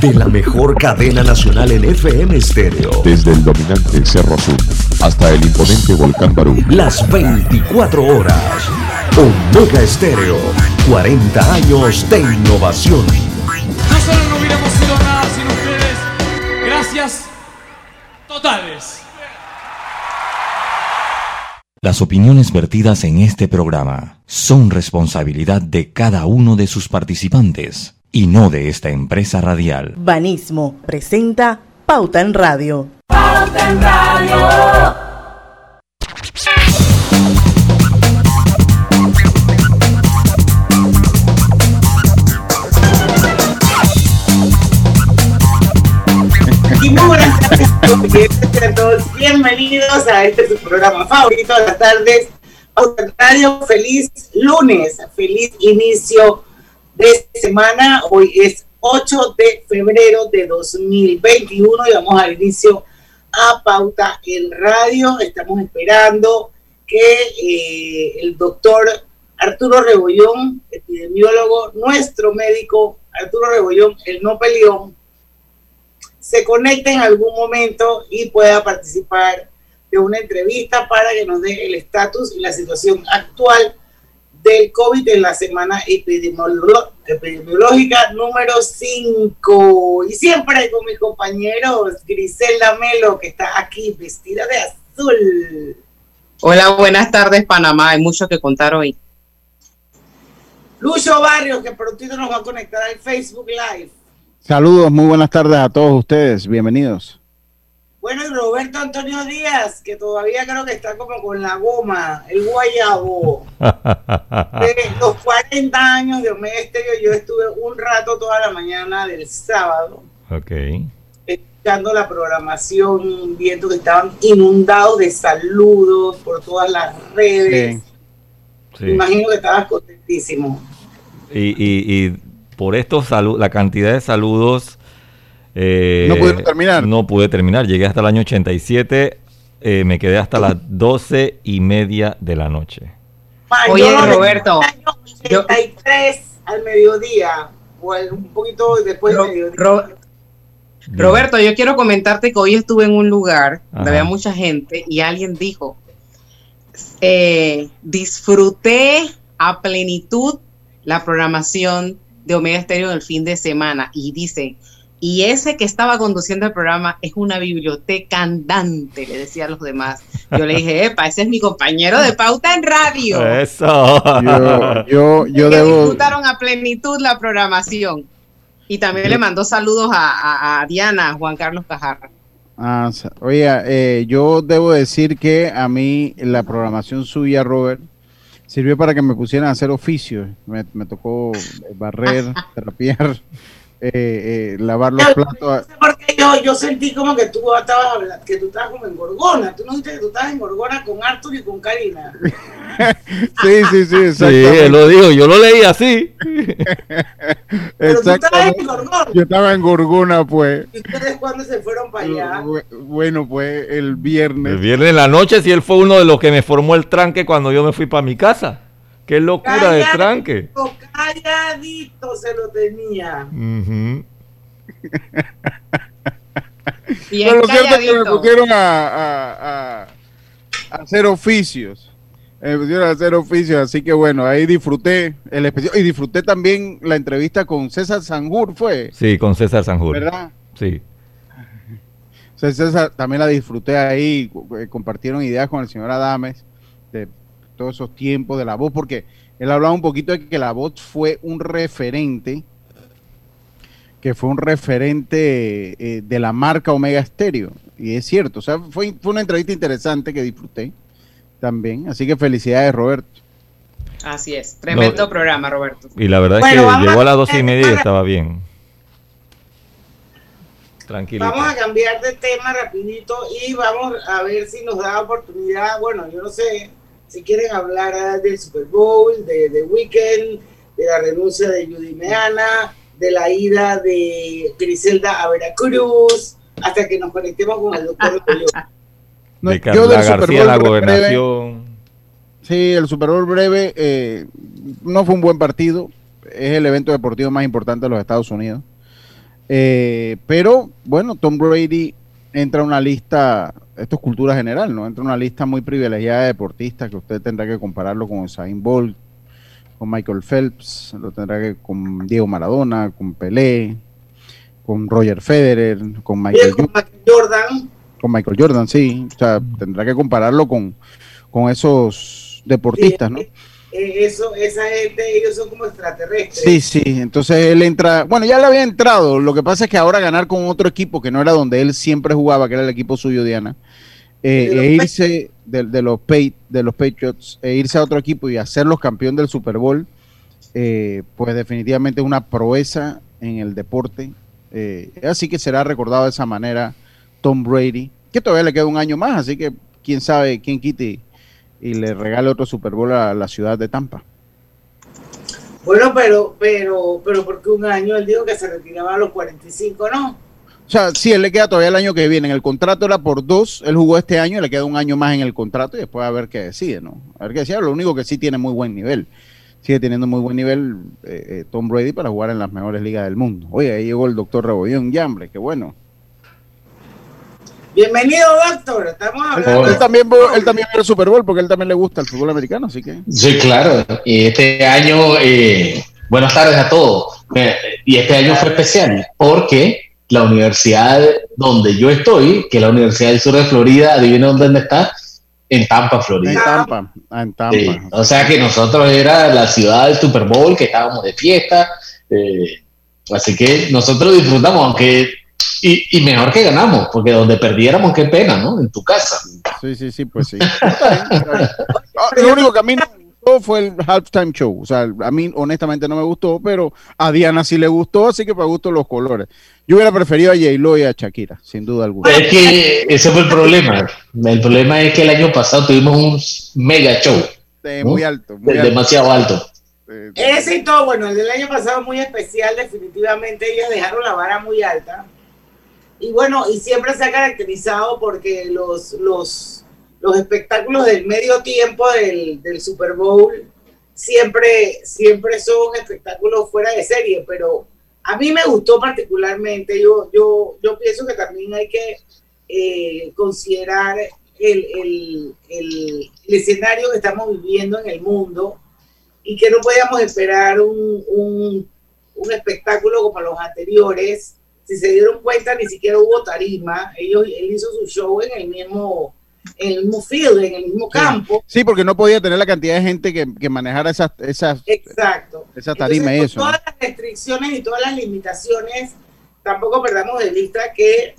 de la mejor cadena nacional en FM estéreo. Desde el dominante Cerro Azul hasta el imponente Volcán Barú. Las 24 horas. Omega Estéreo. 40 años de innovación. Nosotros no hubiéramos sido nada sin ustedes. Gracias totales. Las opiniones vertidas en este programa son responsabilidad de cada uno de sus participantes y no de esta empresa radial. Banismo presenta Pauta en Radio. Pauta en Radio. Y muy buenas tardes a todos. Bienvenidos a este su programa favorito de las tardes. Pauta en Radio, feliz lunes, feliz inicio de semana. Hoy es 8 de febrero de 2021 y vamos al inicio a Pauta en Radio. Estamos esperando que eh, el doctor Arturo Rebollón, epidemiólogo, nuestro médico Arturo Rebollón, el no peleón, se conecte en algún momento y pueda participar de una entrevista para que nos dé el estatus y la situación actual del COVID en la semana epidemiológica número 5. Y siempre con mis compañeros Griselda Melo, que está aquí vestida de azul. Hola, buenas tardes, Panamá. Hay mucho que contar hoy. Lucho Barrios, que prontito nos va a conectar al Facebook Live. Saludos, muy buenas tardes a todos ustedes. Bienvenidos. Bueno, y Roberto Antonio Díaz, que todavía creo que está como con la goma, el guayabo. de los 40 años de Omega Estéreo, yo estuve un rato toda la mañana del sábado. Ok. Escuchando la programación, viendo que estaban inundados de saludos por todas las redes. Sí. Imagino que estabas contentísimo. Y, y, y por estos saludos, la cantidad de saludos eh, no pudieron terminar. No pude terminar. Llegué hasta el año 87. Eh, me quedé hasta las doce y media de la noche. Oye, Roberto. Yo, 83 al mediodía. O un poquito después Ro, del mediodía. Ro, Roberto, yo quiero comentarte que hoy estuve en un lugar donde había mucha gente y alguien dijo, eh, disfruté a plenitud la programación de Omega Stereo en el fin de semana y dice, y ese que estaba conduciendo el programa es una biblioteca andante, le decía a los demás. Yo le dije, epa, ese es mi compañero de pauta en radio. Eso. Yo, yo, yo que debo. disfrutaron a plenitud la programación. Y también le mandó saludos a, a, a Diana, a Juan Carlos Cajarra. Ah, oye, eh, yo debo decir que a mí la programación suya, Robert, sirvió para que me pusieran a hacer oficios. Me, me tocó barrer, trapear. Eh, eh, lavar los platos. Porque yo, yo sentí como que tú estabas hablando, que tú estabas como en Gorgona. Tú no dijiste que tú estabas en Gorgona con Arthur y con Karina. sí, sí, sí, exactamente. Sí, lo digo, yo lo leí así. Pero tú estabas en Gorgona. Yo estaba en Gorgona, pues. ¿Y ustedes cuándo se fueron para allá? Bueno, pues el viernes. El viernes en la noche, si él fue uno de los que me formó el tranque cuando yo me fui para mi casa. Qué locura calladito, de tranque. Calladito se lo tenía. Uh -huh. Pero lo cierto es que me pusieron a, a, a, a hacer oficios. Me pusieron a hacer oficios, así que bueno, ahí disfruté el especial. Y disfruté también la entrevista con César Sanjur, ¿fue? Sí, con César Sanjur. ¿Verdad? Sí. César también la disfruté ahí, compartieron ideas con el señor Adames de todos esos tiempos de la voz, porque él hablaba un poquito de que la voz fue un referente, que fue un referente eh, de la marca Omega Stereo, y es cierto, o sea, fue, fue una entrevista interesante que disfruté también, así que felicidades Roberto. Así es, tremendo no, programa Roberto. Y la verdad bueno, es que llegó a las dos y media y estaba bien. Tranquilo. Vamos a cambiar de tema rapidito y vamos a ver si nos da oportunidad, bueno, yo no sé, si quieren hablar del Super Bowl, de, de Weekend, de la renuncia de Judy Meana, de la ida de Griselda a Veracruz, hasta que nos conectemos con el doctor no, de Carla García, la gobernación. Breve, sí, el Super Bowl breve eh, no fue un buen partido, es el evento deportivo más importante de los Estados Unidos. Eh, pero bueno, Tom Brady entra una lista, esto es cultura general, ¿no? Entra una lista muy privilegiada de deportistas que usted tendrá que compararlo con Usain Bolt, con Michael Phelps, lo tendrá que con Diego Maradona, con Pelé, con Roger Federer, con Michael, con Michael Jordan. Con Michael Jordan, sí. O sea, tendrá que compararlo con, con esos deportistas, ¿no? Eh, eso, esa gente, ellos son como extraterrestres. Sí, sí, entonces él entra, bueno, ya le había entrado, lo que pasa es que ahora ganar con otro equipo que no era donde él siempre jugaba, que era el equipo suyo, Diana, eh, e irse de, de, los de los Patriots, e irse a otro equipo y hacerlos campeón del Super Bowl, eh, pues definitivamente una proeza en el deporte. Eh, así que será recordado de esa manera Tom Brady, que todavía le queda un año más, así que quién sabe quién quite y le regale otro Super Bowl a la ciudad de Tampa. Bueno, pero, pero, pero porque un año él dijo que se retiraba a los 45, ¿no? O sea, sí, él le queda todavía el año que viene. En el contrato era por dos, él jugó este año, le queda un año más en el contrato y después a ver qué decide, ¿no? A ver qué decide. Lo único que sí tiene muy buen nivel. Sigue teniendo muy buen nivel eh, eh, Tom Brady para jugar en las mejores ligas del mundo. Oye, ahí llegó el doctor Rebollón, ya, hombre, qué bueno. Bienvenido, doctor. Estamos hablando. Él, también, él también ve el Super Bowl porque él también le gusta el fútbol americano, así que. Sí, claro. Y este año, eh, buenas tardes a todos. Eh, y este año fue especial porque la universidad donde yo estoy, que es la Universidad del Sur de Florida, adivina dónde está, en Tampa, Florida. En Tampa, ah, en Tampa. Sí. O sea que nosotros era la ciudad del Super Bowl, que estábamos de fiesta. Eh, así que nosotros disfrutamos, aunque y, y, mejor que ganamos, porque donde perdiéramos, qué pena, ¿no? En tu casa. Sí, sí, sí, pues sí. Lo único que a mí no me gustó fue el halftime show. O sea, a mí honestamente no me gustó, pero a Diana sí le gustó, así que para gusto los colores. Yo hubiera preferido a J-Lo y a Shakira, sin duda alguna. Es que ese fue el problema. El problema es que el año pasado tuvimos un mega show. Sí, muy alto. Muy demasiado alto. alto. Ese y todo, bueno, el del año pasado muy especial, definitivamente ellos dejaron la vara muy alta. Y bueno, y siempre se ha caracterizado porque los, los, los espectáculos del medio tiempo del, del, Super Bowl siempre, siempre son espectáculos fuera de serie, pero a mí me gustó particularmente, yo, yo, yo pienso que también hay que eh, considerar el, el, el, el, escenario que estamos viviendo en el mundo y que no podíamos esperar un, un, un espectáculo como los anteriores si se dieron cuenta, ni siquiera hubo tarima. Ellos, él hizo su show en el mismo, en el mismo field, en el mismo campo. Sí, porque no podía tener la cantidad de gente que, que manejara esas, esas, Exacto. esa tarima Entonces, y eso. Todas las restricciones y todas las limitaciones, tampoco perdamos de vista que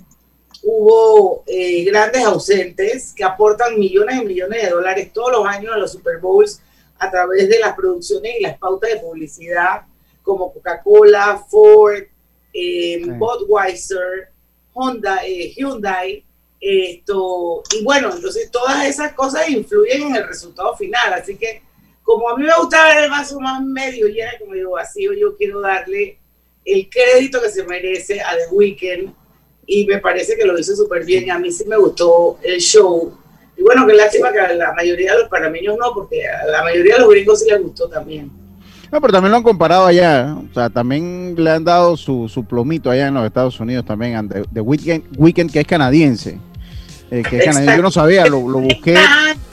hubo eh, grandes ausentes que aportan millones y millones de dólares todos los años a los Super Bowls a través de las producciones y las pautas de publicidad como Coca-Cola, Ford, eh, Budweiser, Honda, eh, Hyundai, esto, y bueno, entonces todas esas cosas influyen en el resultado final, así que como a mí me gusta ver el vaso más medio lleno como digo vacío, yo quiero darle el crédito que se merece a The Weeknd y me parece que lo hizo súper bien, a mí sí me gustó el show, y bueno, qué lástima que a la mayoría de los panameños no, porque a la mayoría de los gringos sí les gustó también. No, pero también lo han comparado allá. O sea, también le han dado su, su plomito allá en los Estados Unidos también. De, de Weekend, Weekend, que es canadiense. Eh, que es canadiense. Yo no sabía, lo, lo busqué.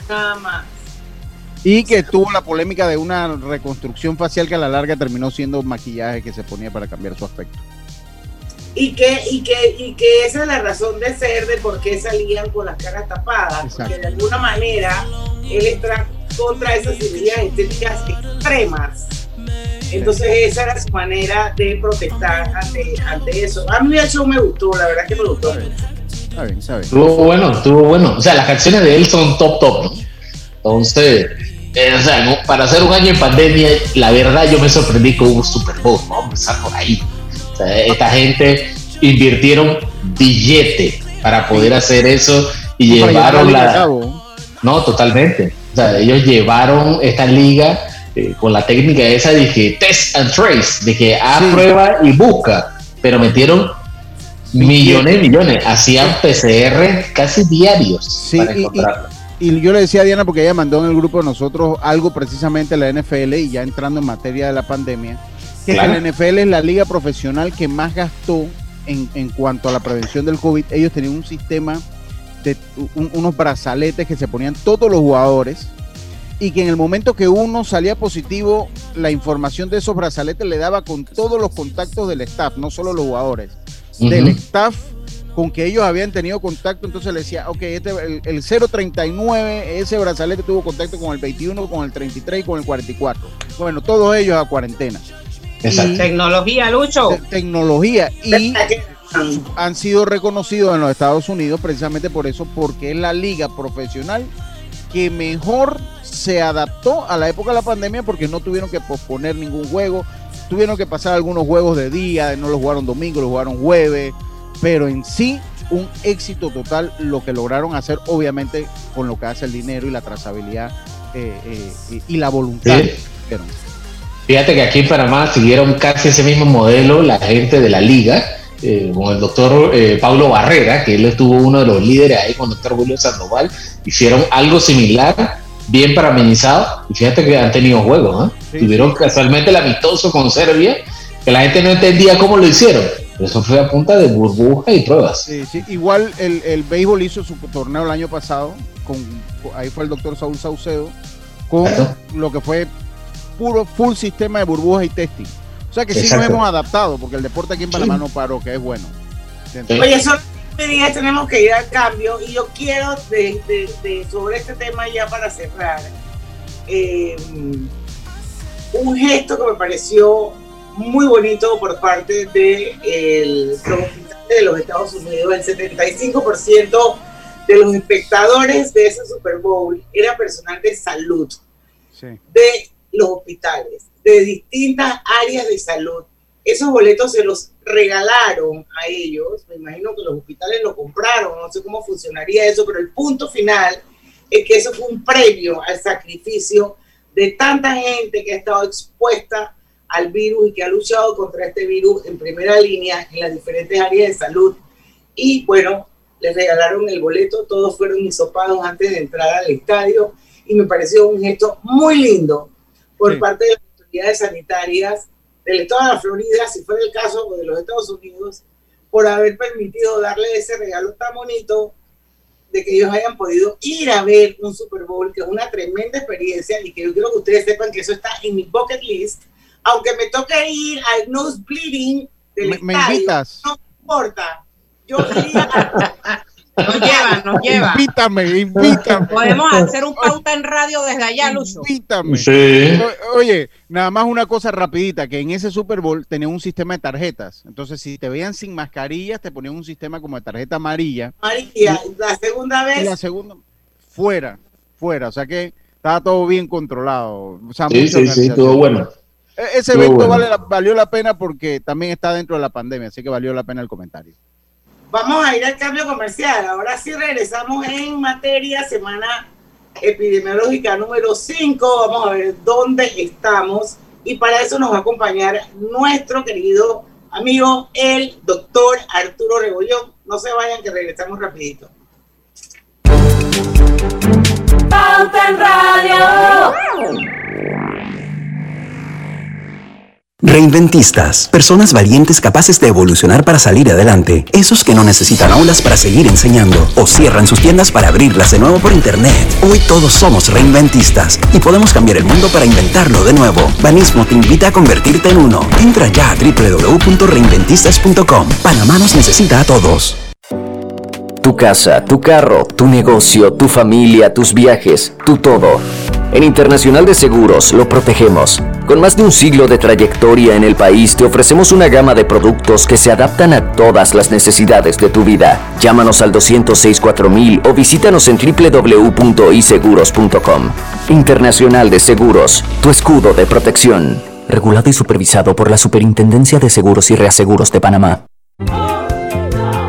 Nada más. Y que tuvo la polémica de una reconstrucción facial que a la larga terminó siendo maquillaje que se ponía para cambiar su aspecto. Y que, y que, y que esa es la razón de ser de por qué salían con las caras tapadas. Exacto. Porque de alguna manera él está contra esas cirugías estéticas extremas. Entonces esa era su manera de protestar ante, ante eso. A mí el show me gustó, la verdad que me gustó. Está bien, está bien. Estuvo bueno, estuvo bueno. O sea, las canciones de él son top, top, ¿no? Entonces, eh, o sea, ¿no? para hacer un año en pandemia, la verdad yo me sorprendí con un Super Bowl, ¿no? Empezar por ahí. O sea, esta gente invirtieron billete para poder hacer eso y llevaron a la... No, totalmente. O sea, ellos llevaron esta liga eh, con la técnica esa de que test and trace, de que haz prueba y busca, pero metieron millones y millones, hacían PCR casi diarios Sí, para y- y- encontrarlo. Y yo le decía a Diana, porque ella mandó en el grupo de nosotros algo precisamente a la NFL y ya entrando en materia de la pandemia, que, es que Claro. la NFL es la liga profesional que más gastó en, en cuanto a la prevención del COVID, ellos tenían un sistema de un- unos brazaletes que se ponían todos los jugadores y que en el momento que uno salía positivo, la información de esos brazaletes le daba con todos los contactos del staff, no solo los jugadores, del staff con que ellos habían tenido contacto, entonces le decía, ok, este, el, el 039, ese brazalete tuvo contacto con el 21, con el 33 y con el 44. Bueno, todos ellos a cuarentena. Exacto. Y- Tecnología, Lucho. te- tecnología y han sido reconocidos en los Estados Unidos precisamente por eso, porque es la liga profesional que mejor se adaptó a la época de la pandemia porque no tuvieron que posponer ningún juego, tuvieron que pasar algunos juegos de día, no los jugaron domingo, los jugaron jueves, pero en sí un éxito total lo que lograron hacer, obviamente con lo que hace el dinero y la trazabilidad eh, eh, y, y la voluntad. Sí. Pero- Fíjate que aquí en Panamá siguieron casi ese mismo modelo la gente de la liga, eh, con el doctor eh, Pablo Barrera, que él estuvo uno de los líderes ahí con el doctor Julio Sandoval, hicieron algo similar, bien parabenizado, y fíjate que han tenido juegos. Sí, Tuvieron casualmente el amistoso con Serbia, que la gente no entendía cómo lo hicieron, eso fue a punta de burbuja y pruebas. Sí, sí, Igual el, el béisbol hizo su torneo el año pasado, con, ahí fue el doctor Saúl Saucedo, con lo que fue puro full sistema de burbujas y testing. Sea que sí nos Exacto. hemos adaptado, porque el deporte aquí en Panamá no paró, que es bueno. Sí. Oye, son días tenemos que ir al cambio y yo quiero de, de- de- sobre este tema ya para cerrar eh, un gesto que me pareció muy bonito por parte de el, los hospitales de los Estados Unidos. El 75% de los espectadores de ese Super Bowl era personal de salud Sí. de los hospitales, de distintas áreas de salud. Esos boletos se los regalaron a ellos, me imagino que los hospitales lo compraron, no sé cómo funcionaría eso, pero el punto final es que eso fue un premio al sacrificio de tanta gente que ha estado expuesta al virus y que ha luchado contra este virus en primera línea en las diferentes áreas de salud. Y bueno, les regalaron el boleto, todos fueron hisopados antes de entrar al estadio y me pareció un gesto muy lindo por Sí. parte de las autoridades sanitarias del estado de la Florida, si fuera el caso, o de los Estados Unidos, por haber permitido darle ese regalo tan bonito de que ellos hayan podido ir a ver un Super Bowl, que es una tremenda experiencia y que yo quiero que ustedes sepan que eso está en mi bucket list, aunque me toque ir al nose bleeding del Me, me estadio, invitas. no importa. Yo iría a- Nos lleva, nos lleva. Invítame, invítame. Podemos hacer un pauta en radio desde allá, Lucho. Invítame. Sí. Oye, nada más una cosa rapidita, que en ese Super Bowl tenía un sistema de tarjetas. Entonces, si te veían sin mascarillas, te ponían un sistema como de tarjeta amarilla. María, la segunda Y vez la segunda, fuera, fuera. O sea que estaba todo bien controlado. O sea, Sí, sí, sí, estuvo bueno. E- Ese evento bueno. vale la- valió la pena porque también está dentro de la pandemia, así que valió la pena el comentario. Vamos a ir al cambio comercial. Ahora sí regresamos en materia semana epidemiológica número 5. Vamos a ver dónde estamos. Y para eso nos va a acompañar nuestro querido amigo, el doctor Arturo Rebollón. No se vayan, que regresamos rapidito. Pauta en Radio. Reinventistas, personas valientes capaces de evolucionar para salir adelante, esos que no necesitan aulas para seguir enseñando o cierran sus tiendas para abrirlas de nuevo por internet. Hoy todos somos reinventistas y podemos cambiar el mundo para inventarlo de nuevo. Banismo te invita a convertirte en uno. Entra ya a www.reinventistas.com. Panamá nos necesita a todos. Tu casa, tu carro, tu negocio, tu familia, tus viajes, tu todo. En Internacional de Seguros lo protegemos. Con más de un siglo de trayectoria en el país, te ofrecemos una gama de productos que se adaptan a todas las necesidades de tu vida. Llámanos al 206-4000 o visítanos en www.iseguros.com. Internacional de Seguros, tu escudo de protección. Regulado y supervisado por la Superintendencia de Seguros y Reaseguros de Panamá.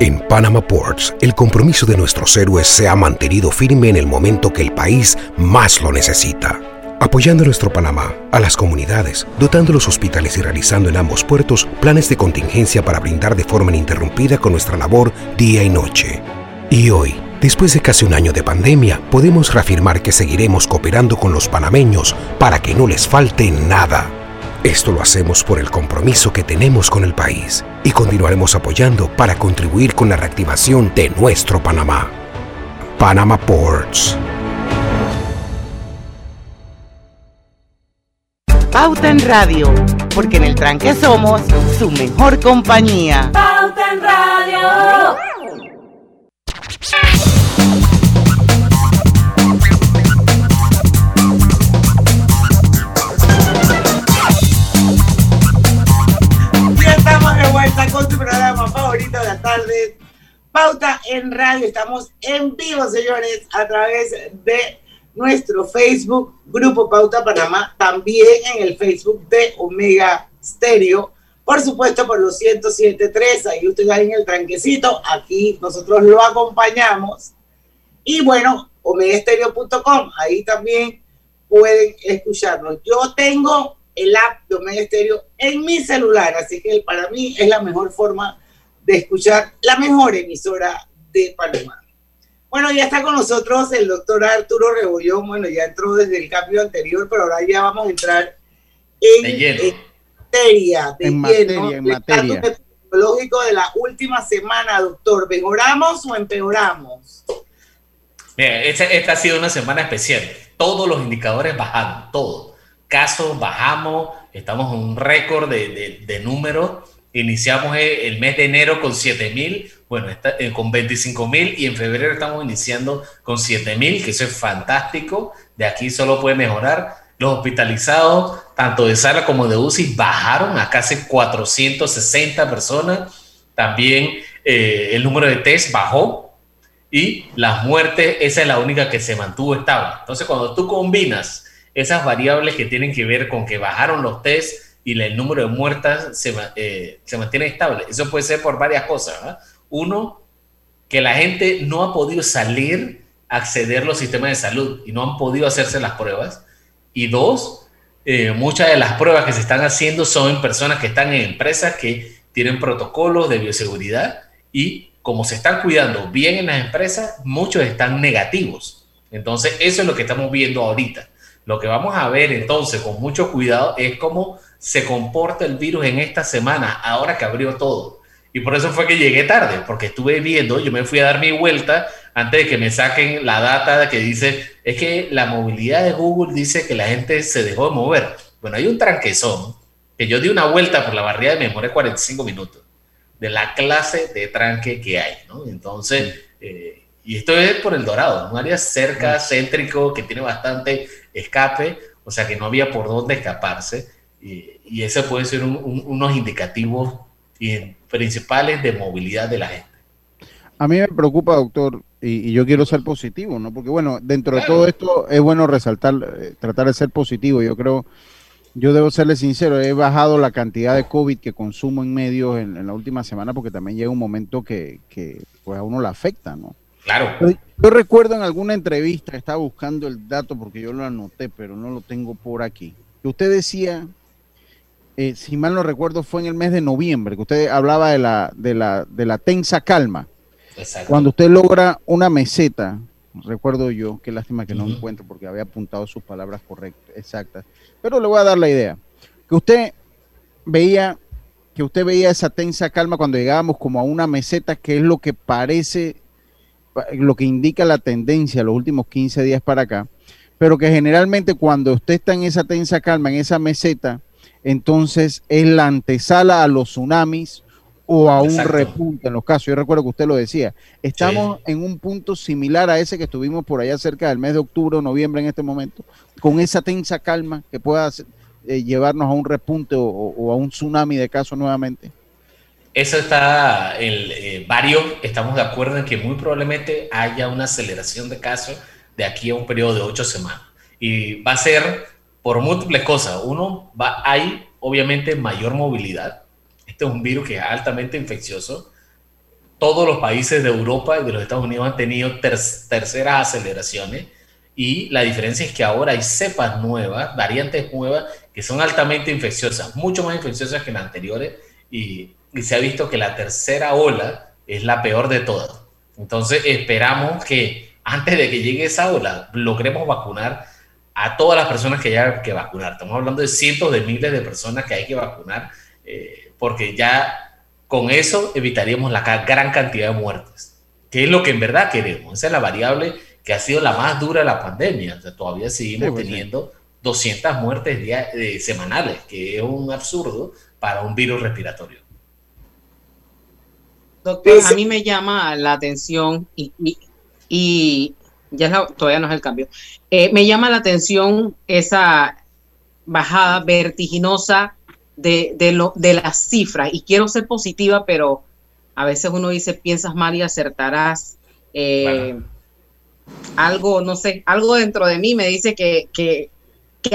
En Panama Ports, el compromiso de nuestros héroes se ha mantenido firme en el momento que el país más lo necesita. Apoyando a nuestro Panamá, a las comunidades, dotando los hospitales y realizando en ambos puertos planes de contingencia para brindar de forma ininterrumpida con nuestra labor día y noche. Y hoy, después de casi un año de pandemia, podemos reafirmar que seguiremos cooperando con los panameños para que no les falte nada. Esto lo hacemos por el compromiso que tenemos con el país y continuaremos apoyando para contribuir con la reactivación de nuestro Panamá. Panama Ports. Pauta en Radio, porque en el tranque somos su mejor compañía. Pauta en Radio. Favorito de la tarde, Pauta en Radio. Estamos en vivo, señores, a través de nuestro Facebook, Grupo Pauta Panamá, también en el Facebook de Omega Stereo. Por supuesto, por los 107.3, ahí usted va en el tranquecito, aquí nosotros lo acompañamos. Y bueno, omegastereo.com, ahí también pueden escucharnos. Yo tengo el app de Omega Stereo en mi celular, así que para mí es la mejor forma de escuchar la mejor emisora de Panamá. Bueno, ya está con nosotros el doctor Arturo Rebollón, bueno, ya entró desde el cambio anterior, pero ahora ya vamos a entrar en, De lleno. en materia, de En lleno, materia, en materia. de la última semana, doctor. ¿Mejoramos o empeoramos? Mira, esta, esta ha sido una semana especial. Todos los indicadores bajaron, todo. Casos bajamos, estamos en un récord de, de, de números. Iniciamos el, el mes de enero con 7 mil, bueno, está, eh, con 25 mil y en febrero estamos iniciando con 7 mil, que eso es fantástico. De aquí solo puede mejorar. Los hospitalizados, tanto de sala como de UCI, bajaron a casi 460 personas. También eh, el número de test bajó, y las muertes, esa es la única que se mantuvo estable. Entonces, cuando tú combinas esas variables que tienen que ver con que bajaron los test y el número de muertas se, eh, se mantiene estable, eso puede ser por varias cosas. ¿verdad? Uno, que la gente no ha podido salir a acceder a los sistemas de salud y no han podido hacerse las pruebas. Y dos, eh, muchas de las pruebas que se están haciendo son en personas que están en empresas que tienen protocolos de bioseguridad y como se están cuidando bien en las empresas, muchos están negativos. Entonces, eso es lo que estamos viendo ahorita. Lo que vamos a ver entonces con mucho cuidado es cómo se comporta el virus en esta semana, ahora que abrió todo. Y por eso fue que llegué tarde, porque estuve viendo, yo me fui a dar mi vuelta antes de que me saquen la data que dice, es que la movilidad de Google dice que la gente se dejó de mover. Bueno, hay un tranquezón, que yo di una vuelta por la barriada y me demoré 45 minutos de la clase de tranque que hay, ¿no? Entonces, eh, y esto es por el Dorado, un área cerca, céntrico, que tiene bastante escape, o sea que no había por dónde escaparse, y, y ese puede ser un- un- unos indicativos principales de movilidad de la gente. A mí me preocupa, doctor, y, y yo quiero ser positivo, ¿no? Porque bueno, dentro de todo esto es bueno resaltar, eh, tratar de ser positivo. Yo creo, yo debo serle sincero, he bajado la cantidad de COVID que consumo en medios en, en la última semana porque también llega un momento que, que pues a uno le afecta, ¿no? Claro. Pero Yo recuerdo en alguna entrevista, estaba buscando el dato porque yo lo anoté, pero no lo tengo por aquí, que usted decía, eh, si mal no recuerdo, fue en el mes de noviembre, que usted hablaba de la, de la, de la tensa calma. Exacto. Cuando usted logra una meseta, recuerdo yo, qué lástima que no encuentro porque había apuntado sus palabras correctas, exactas, pero le voy a dar la idea, que usted veía que usted veía esa tensa calma cuando llegábamos como a una meseta, que es lo que parece, pa- lo que indica la tendencia los últimos 15 días para acá, pero que generalmente cuando usted está en esa tensa calma, en esa meseta, entonces es la antesala a los tsunamis o a un repunte en los casos. Yo recuerdo que usted lo decía. Estamos en un punto similar a ese que estuvimos por allá cerca del mes de octubre o noviembre en este momento, con esa tensa calma que pueda hacer- eh, llevarnos a un repunte o a un tsunami de casos nuevamente. Eso está, el, eh, varios estamos de acuerdo en que muy probablemente haya una aceleración de casos de aquí a un periodo de ocho semanas. Y va a ser por múltiples cosas. Uno, va, hay obviamente mayor movilidad. Este es un virus que es altamente infeccioso. todos los países de Europa y de los Estados Unidos han tenido terceras aceleraciones y la diferencia es que ahora hay cepas nuevas, variantes nuevas que son altamente infecciosas, mucho más infecciosas que las anteriores y se ha visto que la tercera ola es la peor de todas. Entonces esperamos que antes de que llegue esa ola logremos vacunar a todas las personas que hay que vacunar. Estamos hablando de cientos de miles de personas que hay que vacunar eh, porque ya con eso evitaríamos la gran cantidad de muertes, que es lo que en verdad queremos. Esa es la variable que ha sido la más dura de la pandemia. todavía seguimos pues teniendo 200 muertes eh, semanales, que es un absurdo para un virus respiratorio. Doctor, a mí me llama la atención y, ya todavía no es el cambio. Eh, me llama la atención esa bajada vertiginosa de, lo, de las cifras. Y quiero ser positiva, pero a veces uno dice, piensas mal y acertarás. Eh, algo, no sé, algo dentro de mí me dice que, que,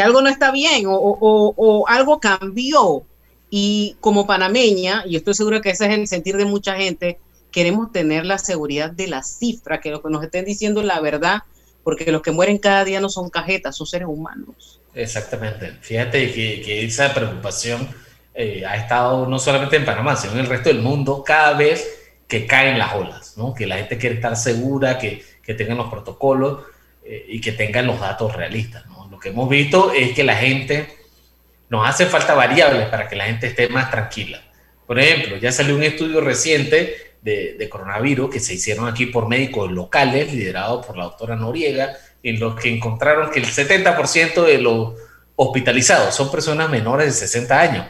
algo no está bien o, o, algo cambió. Y como panameña, y estoy segura que ese es el sentir de mucha gente, queremos tener la seguridad de la cifra, que lo que nos estén diciendo la verdad, porque los que mueren cada día no son cajetas, son seres humanos. Exactamente. Fíjate que, esa preocupación eh, ha estado no solamente en Panamá, sino en el resto del mundo cada vez que caen las olas, ¿no? Que la gente quiere estar segura, que, que tengan los protocolos eh, y que tengan los datos realistas, ¿no? Lo que hemos visto es que la gente, nos hace falta variables para que la gente esté más tranquila. Por ejemplo, ya salió un estudio reciente de, de coronavirus que se hicieron aquí por médicos locales, liderado por la doctora Noriega, en los que encontraron que el 70% de los hospitalizados son personas menores de 60 años,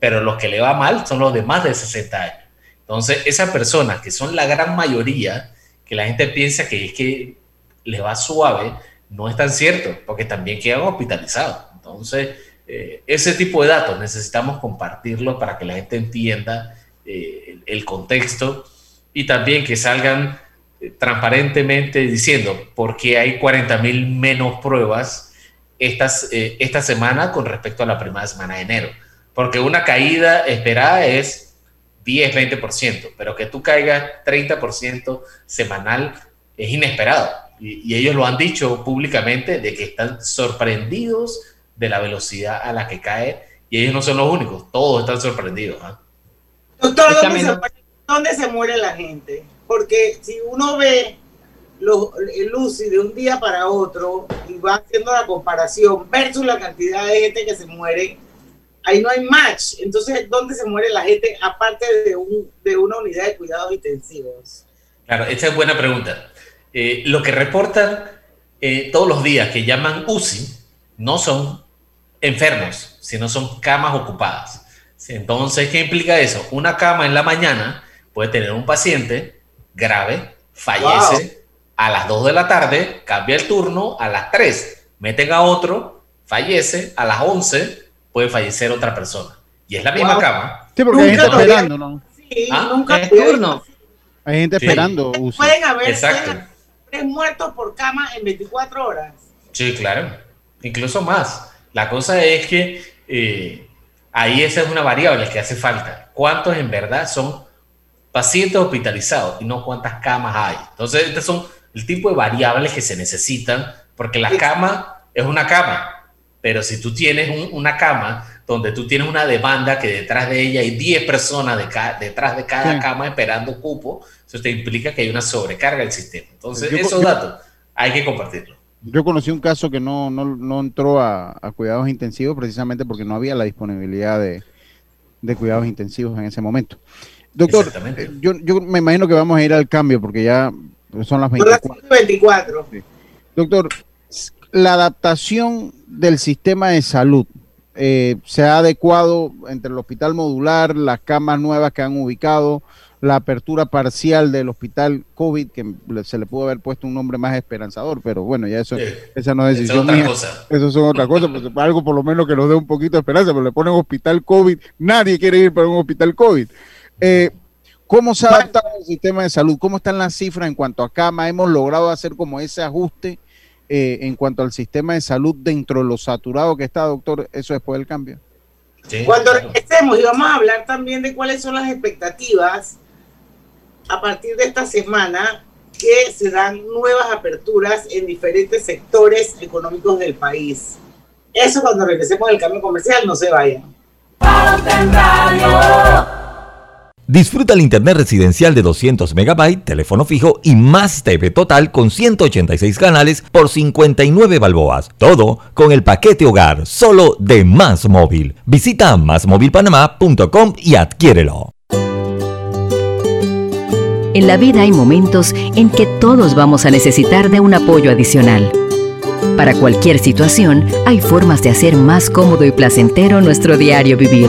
pero los que le va mal son los de más de 60 años. Entonces, esas personas, que son la gran mayoría, que la gente piensa que es que le va suave, no es tan cierto, porque también quedan hospitalizados. Entonces, eh, ese tipo de datos necesitamos compartirlo para que la gente entienda eh, el contexto y también que salgan transparentemente diciendo por qué hay 40 mil menos pruebas estas, eh, esta semana con respecto a la primera semana de enero. Porque una caída esperada es 10, 20%, pero que tú caigas 30% semanal es inesperado. Y, ellos lo han dicho públicamente de que están sorprendidos de la velocidad a la que cae y ellos no son los únicos, todos están sorprendidos. ¿ah? Doctor, ¿dónde se muere la gente? porque si uno ve el Lucy de un día para otro y va haciendo la comparación versus la cantidad de gente que se muere, ahí no hay match. Entonces, ¿dónde se muere la gente aparte de, un, de una unidad de cuidados intensivos? Claro, esa es buena pregunta. Eh, lo que reportan eh, todos los días que llaman UCI no son enfermos, sino son camas ocupadas. Entonces, ¿qué implica eso? Una cama en la mañana puede tener un paciente grave, fallece a las 2 de la tarde, cambia el turno a las 3, meten a otro, fallece a las 11, puede fallecer otra persona. Y es la misma cama. Sí, porque hay gente esperando, ¿no? Sí, ¿Ah? nunca es turno. Hay gente esperando. Pueden haber tres muertos por cama en 24 horas. Sí, claro. Incluso más. La cosa es que eh, ahí esa es una variable que hace falta. ¿Cuántos en verdad son pacientes hospitalizados y no cuántas camas hay. Entonces, estos son el tipo de variables que se necesitan, porque la cama es una cama, pero si tú tienes una cama donde tú tienes una demanda que detrás de ella hay 10 personas de detrás de cada cama esperando cupo, eso te implica que hay una sobrecarga del sistema. Entonces, esos datos hay que compartirlos. Yo conocí un caso que no, no, no entró a, cuidados intensivos precisamente porque no había la disponibilidad de, de cuidados intensivos en ese momento. Doctor, yo, yo, me imagino que vamos a ir al cambio porque ya son las 24. Doctor, la adaptación del sistema de salud eh, se ha adecuado entre el hospital modular, las camas nuevas que han ubicado, la apertura parcial del hospital COVID, que se le pudo haber puesto un nombre más esperanzador, pero bueno, ya eso, esa no es decisión mía. Eso son otra cosa, pues, algo por lo menos que nos dé un poquito de esperanza, pero le ponen hospital COVID, nadie quiere ir para un hospital COVID. Eh, ¿Cómo se ha adaptado el sistema de salud? ¿Cómo están las cifras en cuanto a cama? ¿Hemos logrado hacer como ese ajuste eh, en cuanto al sistema de salud dentro de lo saturado que está, doctor? Eso después del cambio. Cuando regresemos y vamos a hablar también de cuáles son las expectativas a partir de esta semana que se dan nuevas aperturas en diferentes sectores económicos del país. Eso cuando regresemos del cambio comercial, no se vayan. Disfruta el internet residencial de 200 MB, teléfono fijo y más TV total con 186 canales por 59 balboas. Todo con el paquete hogar, solo de Más Móvil. Visita másmóvilpanamá.com y adquiérelo. En la vida hay momentos en que todos vamos a necesitar de un apoyo adicional. Para cualquier situación, hay formas de hacer más cómodo y placentero nuestro diario vivir.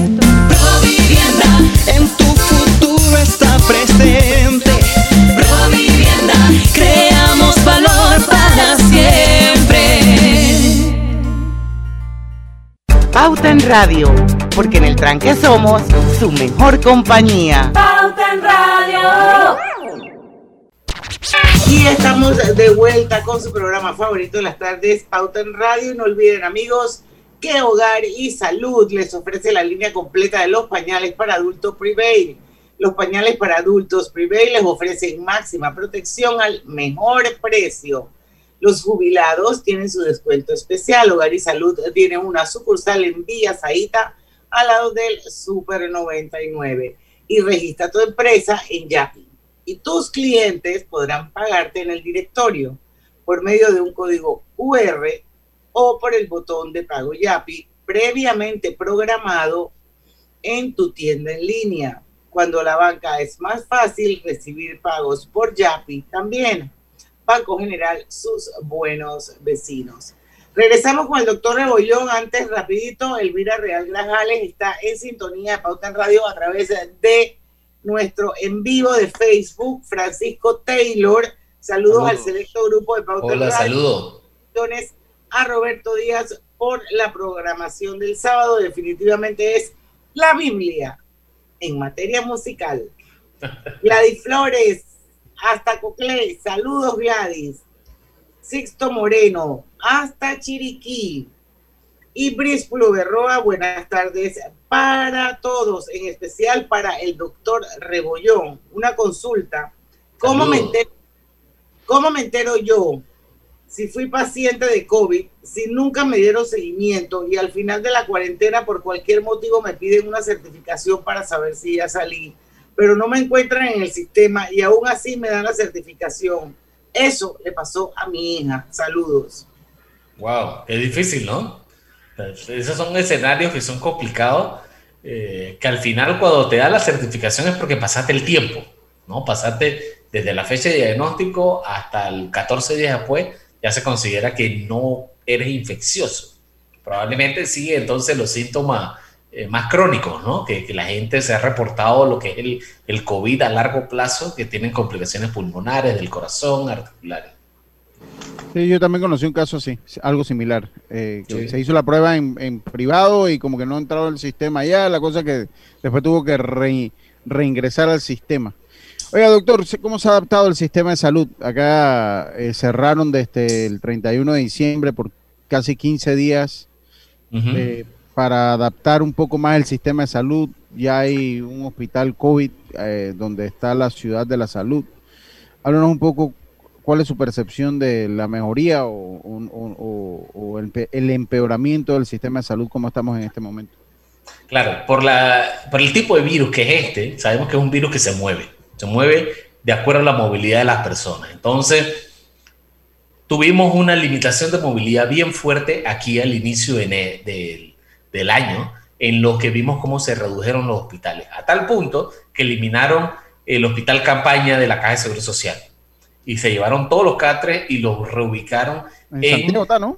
Pauta en Radio, porque en el tranque somos su mejor compañía. Pauta en Radio. Y estamos de vuelta con su programa favorito de las tardes, Pauta en Radio. Y no olviden, amigos, que Hogar y Salud les ofrece la línea completa de los pañales para adultos Prevail. Los pañales para adultos Prevail les ofrecen máxima protección al mejor precio. Los jubilados tienen su descuento especial. Hogar y Salud tiene una sucursal en Villa Zaita al lado del Super 99. Y registra tu empresa en Yapi. Y tus clientes podrán pagarte en el directorio por medio de un código QR o por el botón de pago Yapi previamente programado en tu tienda en línea. Cuando la banca es más fácil recibir pagos por Yapi también. Banco General, sus buenos vecinos. Regresamos con el doctor Rebollón. Antes, rapidito, Elvira Real Grajales está en sintonía de Pauta en Radio a través de nuestro en vivo de Facebook, Francisco Taylor. Saludos, Saludos. al selecto grupo de Pauta en Radio. saludo. Felicitaciones a Roberto Díaz por la programación del sábado. Definitivamente es la Biblia en materia musical. Gladys Flores, hasta Coclé. Saludos, Gladys. Sixto Moreno, hasta Chiriquí. Y Bris Berroa, buenas tardes para todos, en especial para el doctor Rebollón. Una consulta. ¿Cómo me, entero, ¿Cómo me entero yo si fui paciente de COVID, si nunca me dieron seguimiento y al final de la cuarentena por cualquier motivo me piden una certificación para saber si ya salí, pero no me encuentran en el sistema y aún así me dan la certificación? Eso le pasó a mi hija. Saludos. Wow, qué difícil, ¿no? Esos son escenarios que son complicados, eh, que al final cuando te da la certificación es porque pasaste el tiempo, ¿no? Pasaste desde la fecha de diagnóstico hasta el 14 días después, ya se considera que no eres infeccioso. Probablemente sí, entonces los síntomas eh, más crónicos, ¿no? Que, que la gente se ha reportado lo que es el, el COVID a largo plazo, que tienen complicaciones pulmonares, del corazón, articulares. Sí, yo también conocí un caso así, algo similar. eh, que Sí. Se hizo la prueba en, en privado y como que no entraba el sistema allá, la cosa que después tuvo que re- reingresar al sistema. Oiga, doctor, ¿cómo se ha adaptado el sistema de salud? Acá eh, cerraron desde el 31 de diciembre por casi 15 días para adaptar un poco más el sistema de salud. Ya hay un hospital COVID eh, donde está la ciudad de la salud. Háblanos un poco cuál es su percepción de la mejoría o, el, empeoramiento del sistema de salud como estamos en este momento. Claro, por, la, por el tipo de virus que es este, sabemos que es un virus que se mueve, se mueve de acuerdo a la movilidad de las personas. Entonces, tuvimos una limitación de movilidad bien fuerte aquí al inicio de, del año, en lo que vimos cómo se redujeron los hospitales, a tal punto que eliminaron el hospital campaña de la Caja de Seguro Social y se llevaron todos los catres y los reubicaron en,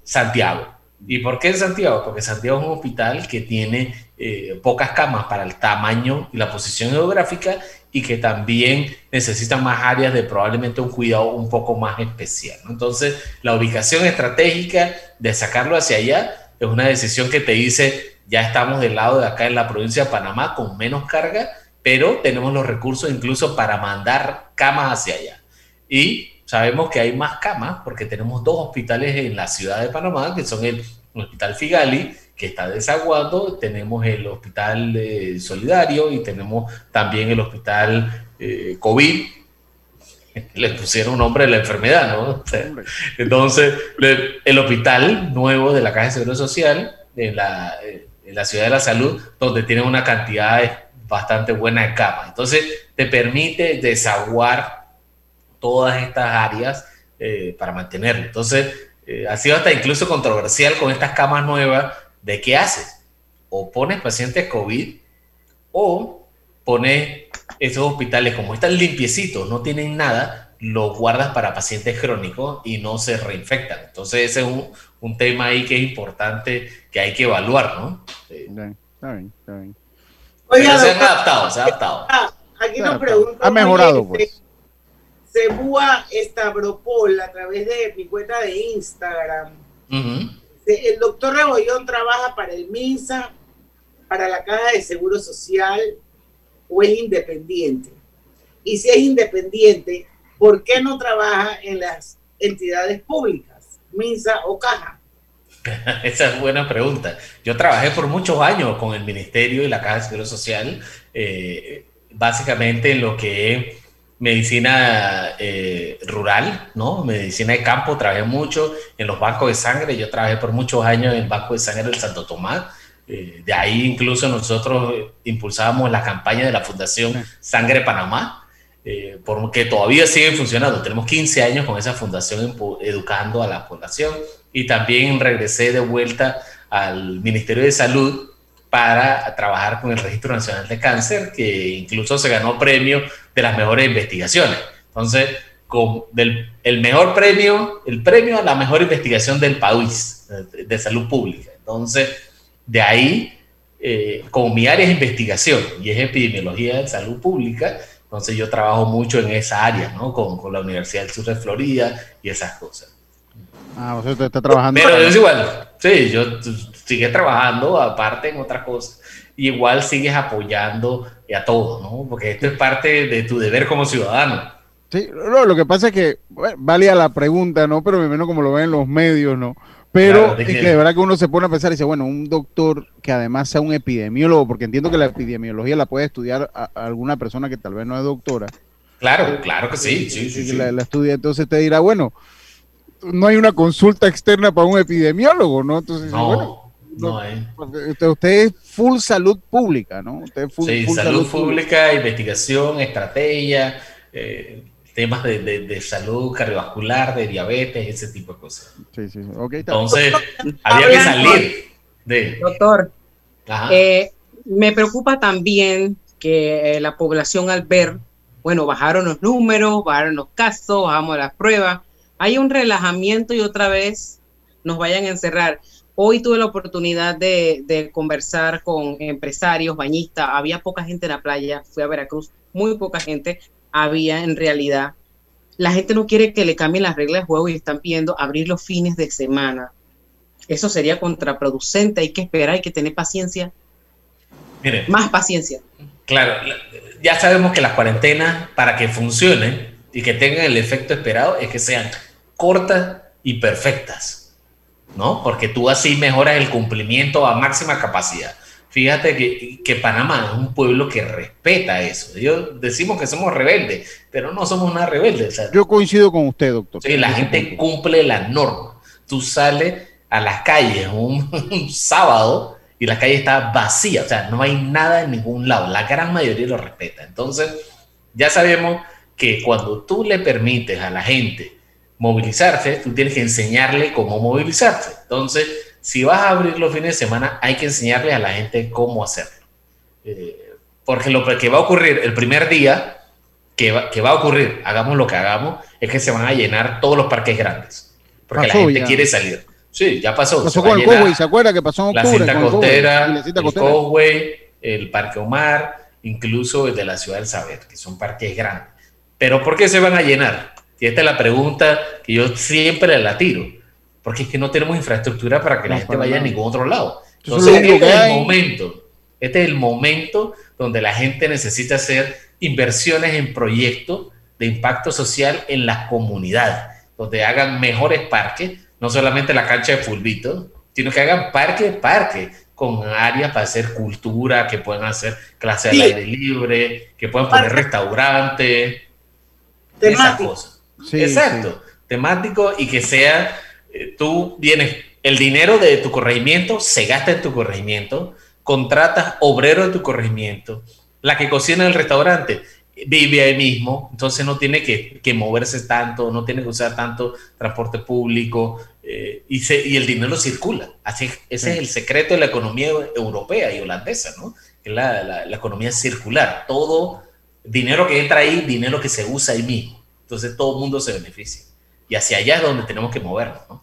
Santiago, ¿Y por qué en Santiago? Porque Santiago es un hospital que tiene eh, pocas camas para el tamaño y la posición geográfica y que también necesita más áreas de probablemente un cuidado un poco más especial. Entonces, la ubicación estratégica de sacarlo hacia allá es una decisión que te dice, ya estamos del lado de acá en la provincia de Panamá con menos carga, pero tenemos los recursos incluso para mandar camas hacia allá. Y sabemos que hay más camas porque tenemos dos hospitales en la ciudad de Panamá, que son el Hospital Figali, que está desaguando, tenemos el Hospital eh, Solidario y tenemos también el Hospital eh, COVID. Le pusieron un nombre a la enfermedad, ¿no? Entonces, el hospital nuevo de la Caja de Seguro Social, en la, eh, en la Ciudad de la Salud, donde tiene una cantidad bastante buena de camas. Entonces, te permite desaguar todas estas áreas eh, para mantenerlo. Entonces, eh, ha sido hasta incluso controversial con estas camas nuevas de qué haces. O pones pacientes COVID o pones esos hospitales como están limpiecitos, no tienen nada, los guardas para pacientes crónicos y no se reinfectan. Entonces ese es un, un tema ahí que es importante que hay que evaluar, ¿no? Está bien, está bien. se han adaptado, se han adaptado. Ah, aquí nos preguntan. Ha mejorado, pues. Cebúa Estavropol a través de mi cuenta de Instagram. El doctor Rebollón trabaja para el MINSA, para la Caja de Seguro Social o es independiente. Y si es independiente, ¿por qué no trabaja en las entidades públicas, MINSA o Caja? Esa es buena pregunta. Yo trabajé por muchos años con el Ministerio y la Caja de Seguro Social, eh, básicamente en lo que es medicina eh, rural, ¿no? Medicina de campo, trabajé mucho en los bancos de sangre, yo trabajé por muchos años en el Banco de Sangre del Santo Tomás, eh, de ahí incluso nosotros impulsábamos la campaña de la Fundación Sangre Panamá, eh, porque todavía sigue funcionando, tenemos 15 años con esa fundación educando a la población y también regresé de vuelta al Ministerio de Salud para trabajar con el Registro Nacional de Cáncer, que incluso se ganó premio de las mejores investigaciones. Entonces, con el mejor premio, el premio a la mejor investigación del país de, salud pública. Entonces, de ahí, eh, como mi área es investigación y es epidemiología de salud pública, entonces yo trabajo mucho en esa área, ¿no? Con, con la Universidad del Sur de Florida y esas cosas. Ah, usted está trabajando. Pero es igual, sí, yo sigues trabajando aparte en otras cosas. Y igual sigues apoyando a todo, ¿no? Porque esto es parte de tu deber como ciudadano. Sí, no, lo que pasa es que valía la pregunta, ¿no? Pero menos como lo ven los medios, ¿no? Pero es que de verdad que uno se pone a pensar y dice, bueno, un doctor que además sea un epidemiólogo, porque entiendo que la epidemiología la puede estudiar a, alguna persona que tal vez no es doctora. Claro, claro que sí, sí, sí. La, la, estudia, entonces te dirá, bueno, no hay una consulta externa para un epidemiólogo, ¿no? Entonces, no, no hay. Usted, es full salud pública, ¿no? Usted full, sí, salud, pública, investigación, estrategia, eh, temas de, salud cardiovascular, de diabetes, ese tipo de cosas. Sí, sí, Entonces, había que salir de... Doctor, eh, me preocupa también que eh, la población al ver, bueno, bajaron los números, bajaron los casos, bajamos las pruebas, hay un relajamiento y otra vez nos vayan a encerrar. Hoy tuve la oportunidad de, conversar con empresarios, bañistas, había poca gente en la playa, fui a Veracruz, muy poca gente había en realidad. La gente no quiere que le cambien las reglas de juego y están pidiendo abrir los fines de semana. Eso sería contraproducente, hay que esperar, hay que tener paciencia. Más paciencia. Claro, ya sabemos que las cuarentenas, para que funcionen y que tengan el efecto esperado, es que sean cortas y perfectas. ¿no? Porque tú así mejoras el cumplimiento a máxima capacidad. Fíjate que, que Panamá es un pueblo que respeta eso. Yo, decimos que somos rebeldes, pero no somos una rebelde. Yo coincido con usted, doctor. Sí, la gente cumple las normas. Tú sales a las calles un, un sábado y la calle está vacía, o sea, no hay nada en ningún lado. La gran mayoría lo respeta. Entonces, ya sabemos que cuando tú le permites a la gente movilizarse, tú tienes que enseñarle cómo movilizarse. Entonces, si vas a abrir los fines de semana, hay que enseñarle a la gente cómo hacerlo. Eh, porque lo que va a ocurrir el primer día, que va, que va, a ocurrir, hagamos lo que hagamos, es que se van a llenar todos los parques grandes. Porque Pasó la gente ya. quiere salir. Sí, ya pasó. Pasó con el Cowboy, ¿se acuerda que pasó en la cinta costera, la cinta el. Cowboy, el Parque Omar, incluso el de la Ciudad del Saber, que son parques grandes. Pero ¿por qué se van a llenar? Y esta es la pregunta que yo siempre la tiro. Porque es que no tenemos infraestructura para que la No, gente vaya a ningún otro lado. Entonces, este es el momento. Este es el momento donde la gente necesita hacer inversiones en proyectos de impacto social en las comunidades, donde hagan mejores parques, no solamente la cancha de fulbito, sino que hagan parque, parque, con áreas para hacer cultura, que puedan hacer clases Sí. al aire libre, que puedan poner Parque. restaurantes, esas Temático. cosas. Sí, Exacto, temático y que sea, eh, tú vienes, el dinero de tu corregimiento se gasta en tu corregimiento, contratas obreros de tu corregimiento, la que cocina en el restaurante vive ahí mismo, entonces no tiene que, que moverse tanto, no tiene que usar tanto transporte público eh, y, se- y el dinero circula. Así, ese es el secreto de la economía europea y holandesa, ¿no? Que es la, la- la economía circular. Todo dinero que entra ahí, dinero que se usa ahí mismo. Entonces todo el mundo se beneficia. Y hacia allá es donde tenemos que movernos, ¿no?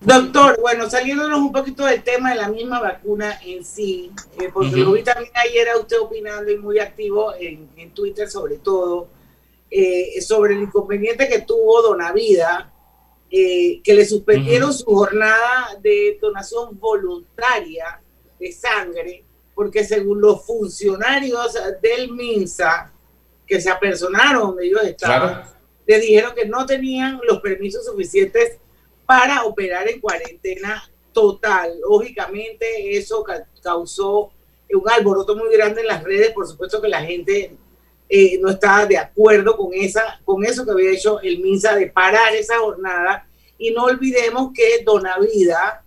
Doctor, bueno, saliéndonos un poquito del tema de la misma vacuna en sí, eh, porque lo vi también ayer a usted opinando y muy activo en, en Twitter sobre todo, eh, sobre el inconveniente que tuvo Donavida, eh, que le suspendieron su jornada de donación voluntaria de sangre, porque según los funcionarios del MINSA, que se apersonaron donde ellos estaban, Claro. le dijeron que no tenían los permisos suficientes para operar en cuarentena total. Lógicamente eso ca- causó un alboroto muy grande en las redes, por supuesto que la gente eh, no estaba de acuerdo con, esa, con eso que había hecho el MINSA de parar esa jornada y no olvidemos que Donavida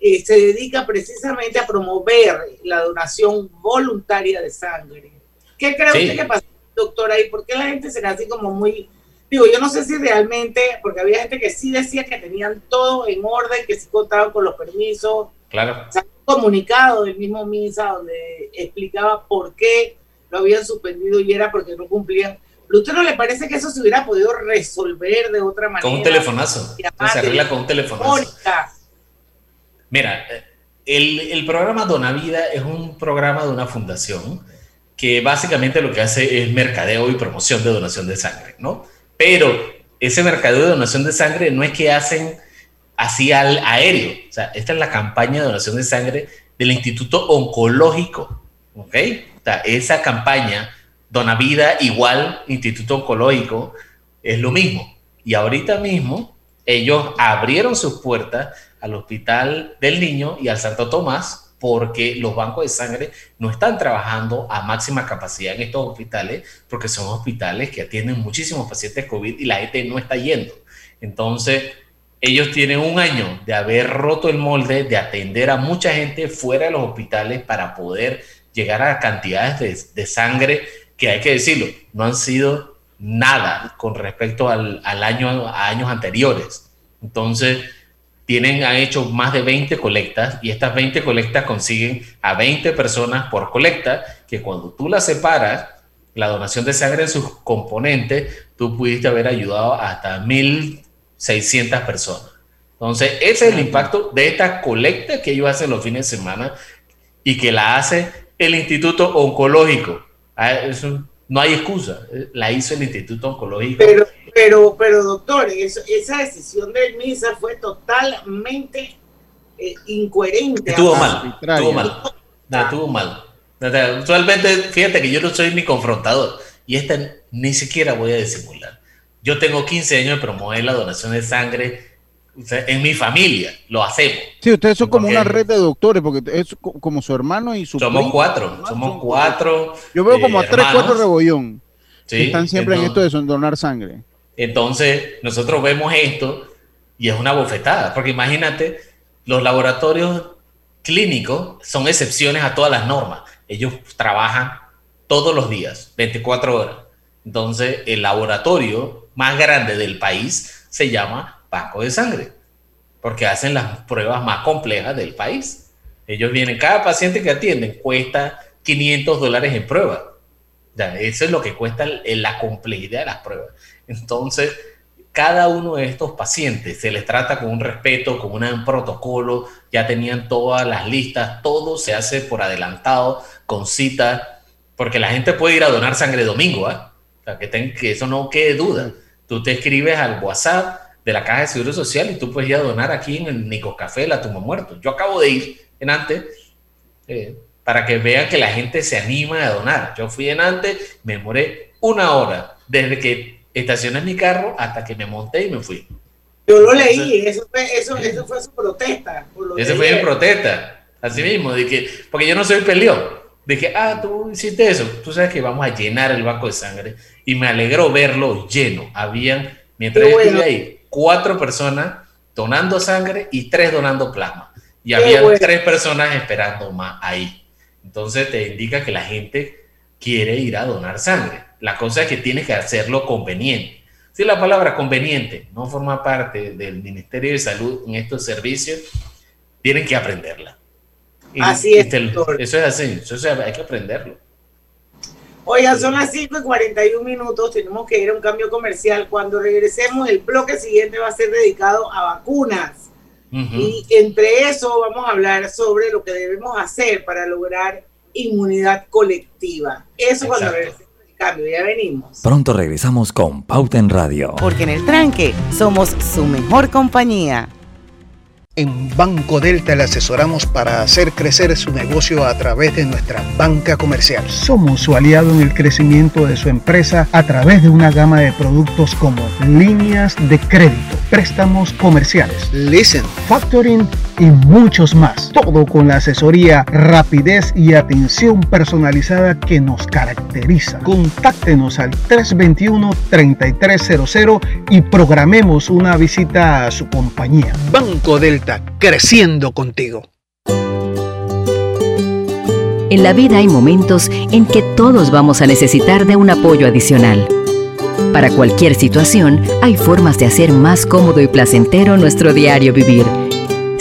eh, se dedica precisamente a promover la donación voluntaria de sangre. ¿Qué cree Sí. usted que pasó, doctora? ¿Y por qué la gente será así como muy... Digo, yo no sé si realmente, porque había gente que sí decía que tenían todo en orden, que sí contaban con los permisos, Claro. salió un comunicado del mismo MINSA donde explicaba por qué lo habían suspendido y era porque no cumplían. ¿Pero a usted no le parece que eso se hubiera podido resolver de otra manera? Con un telefonazo. Llamada Se arregla con un telefonazo. Mira, el, el programa Donavida es un programa de una fundación que básicamente lo que hace es mercadeo y promoción de donación de sangre, ¿no? Pero ese mercadeo de donación de sangre no es que hacen así al aéreo. O sea, esta es la campaña de donación de sangre del Instituto Oncológico, ¿ok? O sea, esa campaña, Donavida igual Instituto Oncológico, es lo mismo. Y ahorita mismo ellos abrieron sus puertas al Hospital del Niño y al Santo Tomás porque los bancos de sangre no están trabajando a máxima capacidad en estos hospitales porque son hospitales que atienden muchísimos pacientes COVID y la gente no está yendo. Entonces, ellos tienen un año de haber roto el molde, de atender a mucha gente fuera de los hospitales para poder llegar a cantidades de, de sangre que hay que decirlo, no han sido nada con respecto al, al año, a años anteriores. Entonces, tienen, han hecho más de 20 colectas y estas 20 colectas consiguen a 20 personas por colecta, que cuando tú las separas, la donación de sangre en sus componentes, tú pudiste haber ayudado hasta 1.600 personas. Entonces, ese es el impacto de esta colecta que ellos hacen los fines de semana y que la hace el Instituto Oncológico. Ah, eso no hay excusa, la hizo el Instituto Oncológico. Pero, pero, pero doctor, eso- esa decisión del MISA fue totalmente eh, incoherente. Estuvo mal, estuvo mal. No, estuvo mal. Fíjate que yo no soy ni confrontador y esta ni siquiera voy a disimular. Yo tengo 15 años de promover la donación de sangre O sea, en mi familia lo hacemos. Sí, ustedes son como una red de doctores, porque es co- como su hermano y su Somos primo. cuatro, somos cuatro. Yo veo eh, como a tres, hermanos. cuatro rebollón. Sí, que están siempre en esto de donar sangre. Entonces, nosotros vemos esto y es una bofetada, porque imagínate, los laboratorios clínicos son excepciones a todas las normas. Ellos trabajan todos los días, 24 horas. Entonces, el laboratorio más grande del país se llama Banco de Sangre, porque hacen las pruebas más complejas del país. Ellos vienen, cada paciente que atienden cuesta 500 dólares en prueba. Eso es lo que cuesta la complejidad de las pruebas. Entonces, cada uno de estos pacientes se les trata con un respeto, con un protocolo, ya tenían todas las listas, todo se hace por adelantado, con cita, porque la gente puede ir a donar sangre domingo, ¿ah? O sea, que, ten- que eso no quede duda. Tú te escribes al WhatsApp de la Caja de Seguro Social y tú puedes ir a donar aquí en el Nico Café, la tumba muerto. Yo acabo de ir en antes eh, para que vean que la gente se anima a donar. Yo fui en antes, me demoré una hora desde que estacioné mi carro hasta que me monté y me fui. Yo lo leí, eso fue, eso, eso fue su protesta. de fue mi protesta, así mismo, de que, porque yo no soy peleón. Dije, ah, tú hiciste eso, tú sabes que vamos a llenar el banco de sangre. Y me alegró verlo lleno. Habían, mientras yo estuve ahí, cuatro personas donando sangre y tres donando plasma. Y Qué había bueno. tres personas esperando más ahí. Entonces te indica que la gente quiere ir a donar sangre. La cosa es que tienes que hacerlo conveniente. Si la palabra conveniente no forma parte del Ministerio de Salud en estos servicios, tienen que aprenderla. Y- Así es, eso es así, eso es- hay que aprenderlo. Oigan, son las 5 y 41 minutos, tenemos que ir a un cambio comercial. Cuando regresemos, el bloque siguiente va a ser dedicado a vacunas. Y entre eso vamos a hablar sobre lo que debemos hacer para lograr inmunidad colectiva. Eso cuando Exacto. regresemos del cambio, ya venimos. Pronto regresamos con Pauta en Radio. Porque en el tranque somos su mejor compañía. En Banco Delta le asesoramos para hacer crecer su negocio a través de nuestra banca comercial. Somos su aliado en el crecimiento de su empresa a través de una gama de productos como líneas de crédito, préstamos comerciales, Listen. factoring y muchos más. Todo con la asesoría, rapidez y atención personalizada que nos caracteriza. Contáctenos al 321-3300 y programemos una visita a su compañía. Banco Delta, creciendo contigo. En la vida hay momentos en que todos vamos a necesitar de un apoyo adicional. Para cualquier situación, hay formas de hacer más cómodo y placentero nuestro diario vivir.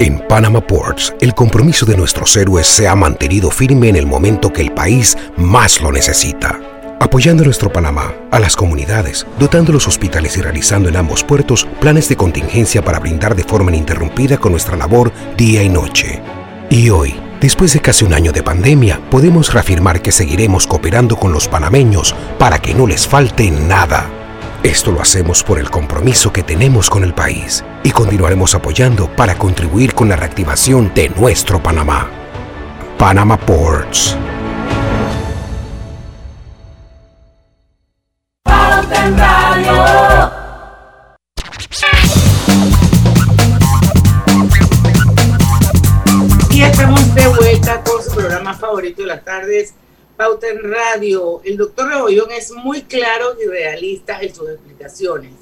En Panama Ports, el compromiso de nuestros héroes se ha mantenido firme en el momento que el país más lo necesita. Apoyando a nuestro Panamá, a las comunidades, dotando los hospitales y realizando en ambos puertos planes de contingencia para brindar de forma ininterrumpida con nuestra labor día y noche. Y hoy, después de casi un año de pandemia, podemos reafirmar que seguiremos cooperando con los panameños para que no les falte nada. Esto lo hacemos por el compromiso que tenemos con el país y continuaremos apoyando para contribuir con la reactivación de nuestro Panamá. Panama Ports. Y estamos de vuelta con su programa favorito de las tardes, Pauta en Radio. El doctor Rebollón es muy claro y realista en sus explicaciones.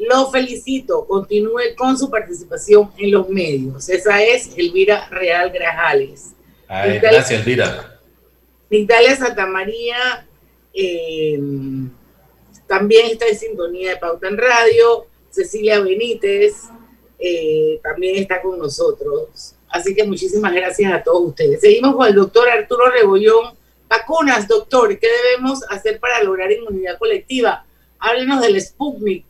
Lo felicito. Continúe con su participación en los medios. Esa es Elvira Real Grajales. Ay, gracias, Elvira. Nitalia Santamaría eh, también está en sintonía de Pauta en Radio. Cecilia Benítez eh, también está con nosotros. Así que muchísimas gracias a todos ustedes. Seguimos con el doctor Arturo Rebollón. Vacunas, doctor, ¿qué debemos hacer para lograr inmunidad colectiva? Háblenos del Sputnik.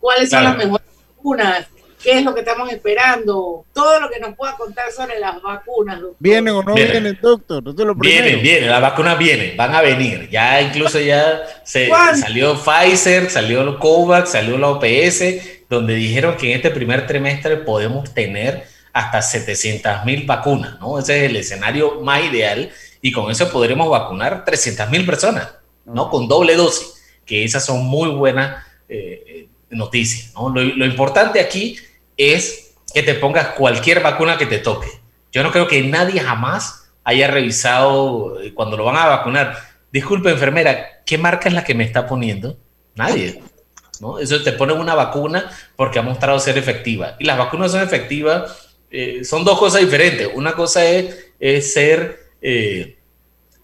¿Cuáles son las mejores vacunas? ¿Qué es lo que estamos esperando? Todo lo que nos pueda contar sobre las vacunas. Doctor. ¿Vienen o no vienen, doctor? Eso es lo. Vienen, vienen, las vacunas vienen, van a venir. Ya incluso ya se salió Pfizer, salió el COVAX, salió la OPS, donde dijeron que en este primer trimestre podemos tener hasta 700 mil vacunas, ¿no? Ese es el escenario más ideal y con eso podremos vacunar 300 mil personas, ¿no? Con doble dosis, que esas son muy buenas eh, noticias, ¿no? Lo, lo importante aquí es que te pongas cualquier vacuna que te toque. Yo no creo que nadie jamás haya revisado eh, cuando lo van a vacunar. Disculpe, enfermera, ¿qué marca es la que me está poniendo? Nadie. ¿no? Eso te pone una vacuna porque ha mostrado ser efectiva. Y las vacunas son efectivas, eh, son dos cosas diferentes. Una cosa es, es ser eh,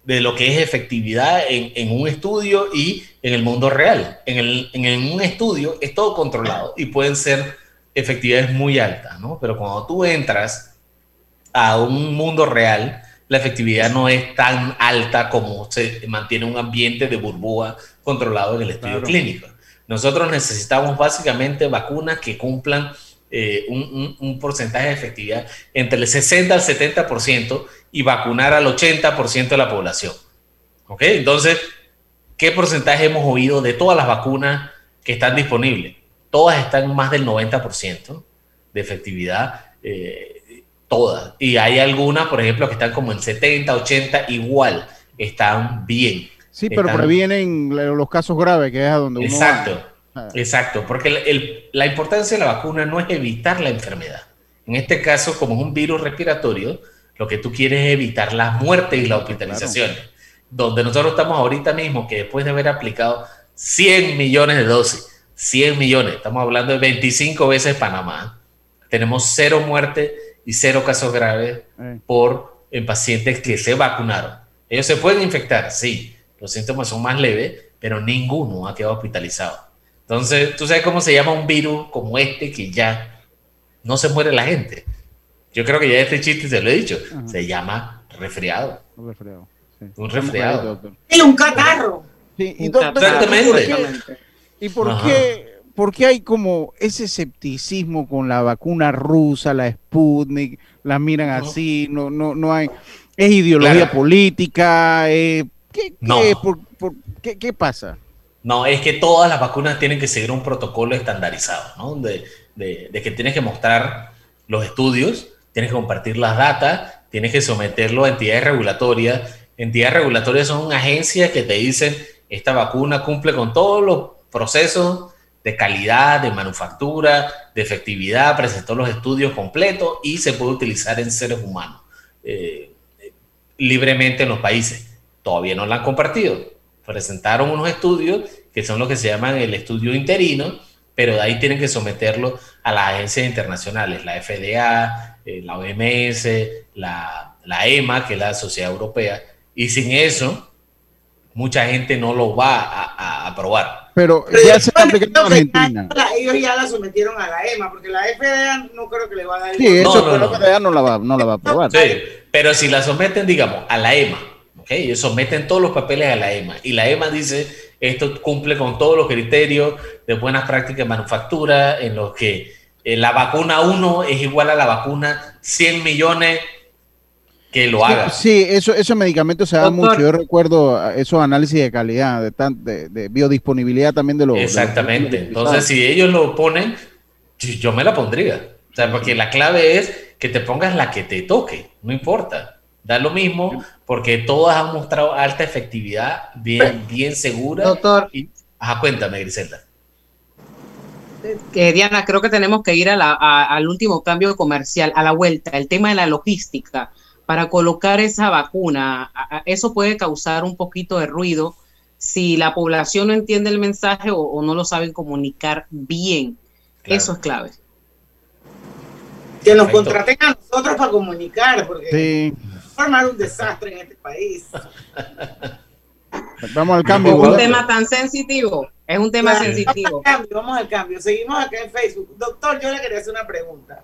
de lo que es efectividad en, en, un estudio y en el mundo real. En, el, en un estudio es todo controlado y pueden ser efectividades muy altas, ¿no? Pero cuando tú entras a un mundo real, la efectividad no es tan alta como se mantiene un ambiente de burbuja controlado en el estudio claro. clínico. Nosotros necesitamos básicamente vacunas que cumplan eh, un, un, un, porcentaje de efectividad entre el 60 al 70% y vacunar al 80% de la población. ¿Ok? Entonces, ¿qué porcentaje hemos oído de todas las vacunas que están disponibles? Todas están más del 90% de efectividad. Eh, todas. Y hay algunas, por ejemplo, que están como en 70, 80, igual, están bien. Sí, pero están... previenen los casos graves, que es a donde uno Exacto, va. Exacto, porque el, el, la importancia de la vacuna no es evitar la enfermedad. En este caso, como es un virus respiratorio, lo que tú quieres es evitar la muerte y la hospitalización. Claro. Donde nosotros estamos ahorita mismo, que después de haber aplicado 100 millones de dosis, 100 millones, estamos hablando de 25 veces Panamá, tenemos cero muertes y cero casos graves eh. por en pacientes que se vacunaron. Ellos se pueden infectar, sí, los síntomas son más leves, pero ninguno ha quedado hospitalizado. Entonces, ¿tú sabes cómo se llama un virus como este que ya no se muere la gente? Yo creo que ya este chiste se lo he dicho. Se llama resfriado. Un resfriado. Sí. Un resfriado. Y un catarro. Sí, y Exactamente. ¿Y por qué, por qué hay como ese escepticismo con la vacuna rusa, la Sputnik? La miran así, no, no, no hay. Es ideología claro. política. Eh, ¿qué, no. qué, por, por, ¿qué, ¿Qué pasa? No, es que todas las vacunas tienen que seguir un protocolo estandarizado, ¿no? De, que tienes que mostrar los estudios, tienes que compartir las datas, tienes que someterlo a entidades regulatorias. Entidades regulatorias son agencias que te dicen, esta vacuna cumple con todos los procesos de calidad, de manufactura, de efectividad, presentó los estudios completos y se puede utilizar en seres humanos eh, libremente en los países. Todavía no la han compartido. Presentaron unos estudios que son los que se llaman el estudio interino, pero de ahí tienen que someterlo a las agencias internacionales, la FDA, eh, la OMS, la, la, EMA, que es la Sociedad Europea, y sin eso, mucha gente no lo va a, a aprobar. Pero, pero ya se está aplicando en Argentina. La, ellos ya la sometieron a la EMA, porque la FDA no creo que le va a dar... Sí, eso no, no, no. la FDA no la, va, no la va a aprobar. Sí, pero si la someten, digamos, a la EMA, ¿ok? Ellos someten todos los papeles a la EMA, y la EMA dice esto cumple con todos los criterios de buenas prácticas de manufactura, en los que eh, la vacuna 1 es igual a la vacuna 100 millones que lo haga. Sí, eso, esos medicamentos se dan mucho. Yo recuerdo esos análisis de calidad, de, tan, de, de biodisponibilidad también de los. Exactamente. De los Entonces, si ellos lo ponen, yo me la pondría. O sea, porque la clave es que te pongas la que te toque, no importa. Da lo mismo porque todas han mostrado alta efectividad, bien, bien segura. Doctor. Y, ajá, cuéntame, Griselda. Eh, Diana, creo que tenemos que ir a la, a, al último cambio comercial, a la vuelta, el tema de la logística. para colocar esa vacuna. Eso puede causar un poquito de ruido si la población no entiende el mensaje o, no lo saben comunicar bien. Eso es clave. Que nos contraten a nosotros para comunicar, porque sí. Formar un desastre en este país. Vamos al cambio. Es un tema tan sensitivo. Es un tema sensitivo. Vamos al cambio, vamos al cambio. Seguimos acá en Facebook. Doctor, yo le quería hacer una pregunta.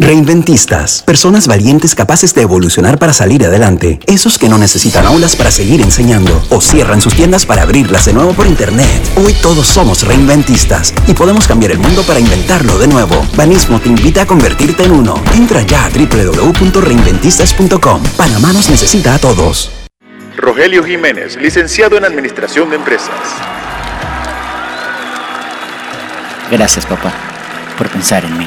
Reinventistas, personas valientes capaces de evolucionar para salir adelante, esos que no necesitan aulas para seguir enseñando o cierran sus tiendas para abrirlas de nuevo por internet. Hoy todos somos reinventistas y podemos cambiar el mundo para inventarlo de nuevo. Banismo te invita a convertirte en uno. Entra ya a www.reinventistas.com. Panamá nos necesita a todos. Rogelio Jiménez, licenciado en Administración de Empresas. Gracias, papá, por pensar en mí.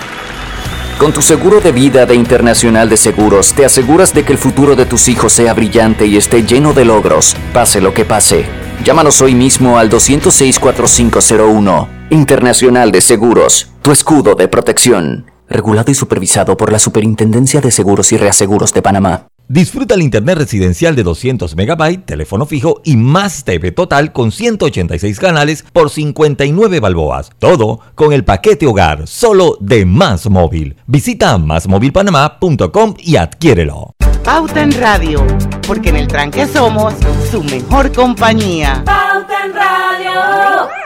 Con tu seguro de vida de Internacional de Seguros, te aseguras de que el futuro de tus hijos sea brillante y esté lleno de logros, pase lo que pase. Llámanos hoy mismo al 206-4501. Internacional de Seguros, tu escudo de protección. Regulado y supervisado por la Superintendencia de Seguros y Reaseguros de Panamá. Disfruta el internet residencial de 200 MB, teléfono fijo y más TV total con 186 canales por 59 balboas. Todo con el paquete hogar, solo de Más Móvil. Visita másmóvilpanamá.com y adquiérelo. Pauta en Radio, porque en el tranque somos su mejor compañía. Pauta en Radio.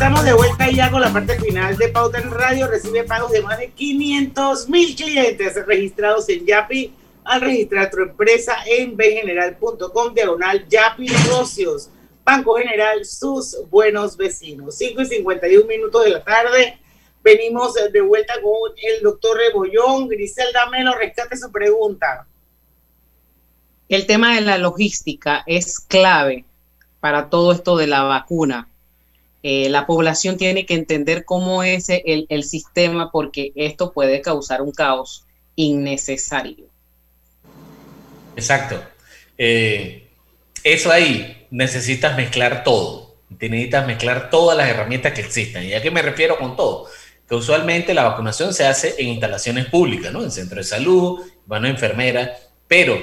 Estamos de vuelta ya con la parte final de Pauta en Radio. Recibe pagos de más de 500 mil clientes registrados en Yapi al registrar tu empresa en bgeneral.com diagonal Yapi Negocios. Banco General, sus buenos vecinos. 5 y 51 minutos de la tarde. Venimos de vuelta con el doctor Rebollón. Griselda Melo, rescate su pregunta. El tema de la logística es clave para todo esto de la vacuna eh, la población tiene que entender cómo es el, el, sistema porque esto puede causar un caos innecesario. Exacto. Eh, eso ahí necesitas mezclar todo. Necesitas mezclar todas las herramientas que existen. ¿Y a qué me refiero con todo? Que usualmente la vacunación se hace en instalaciones públicas, ¿no? En centro de salud, van a enfermera, pero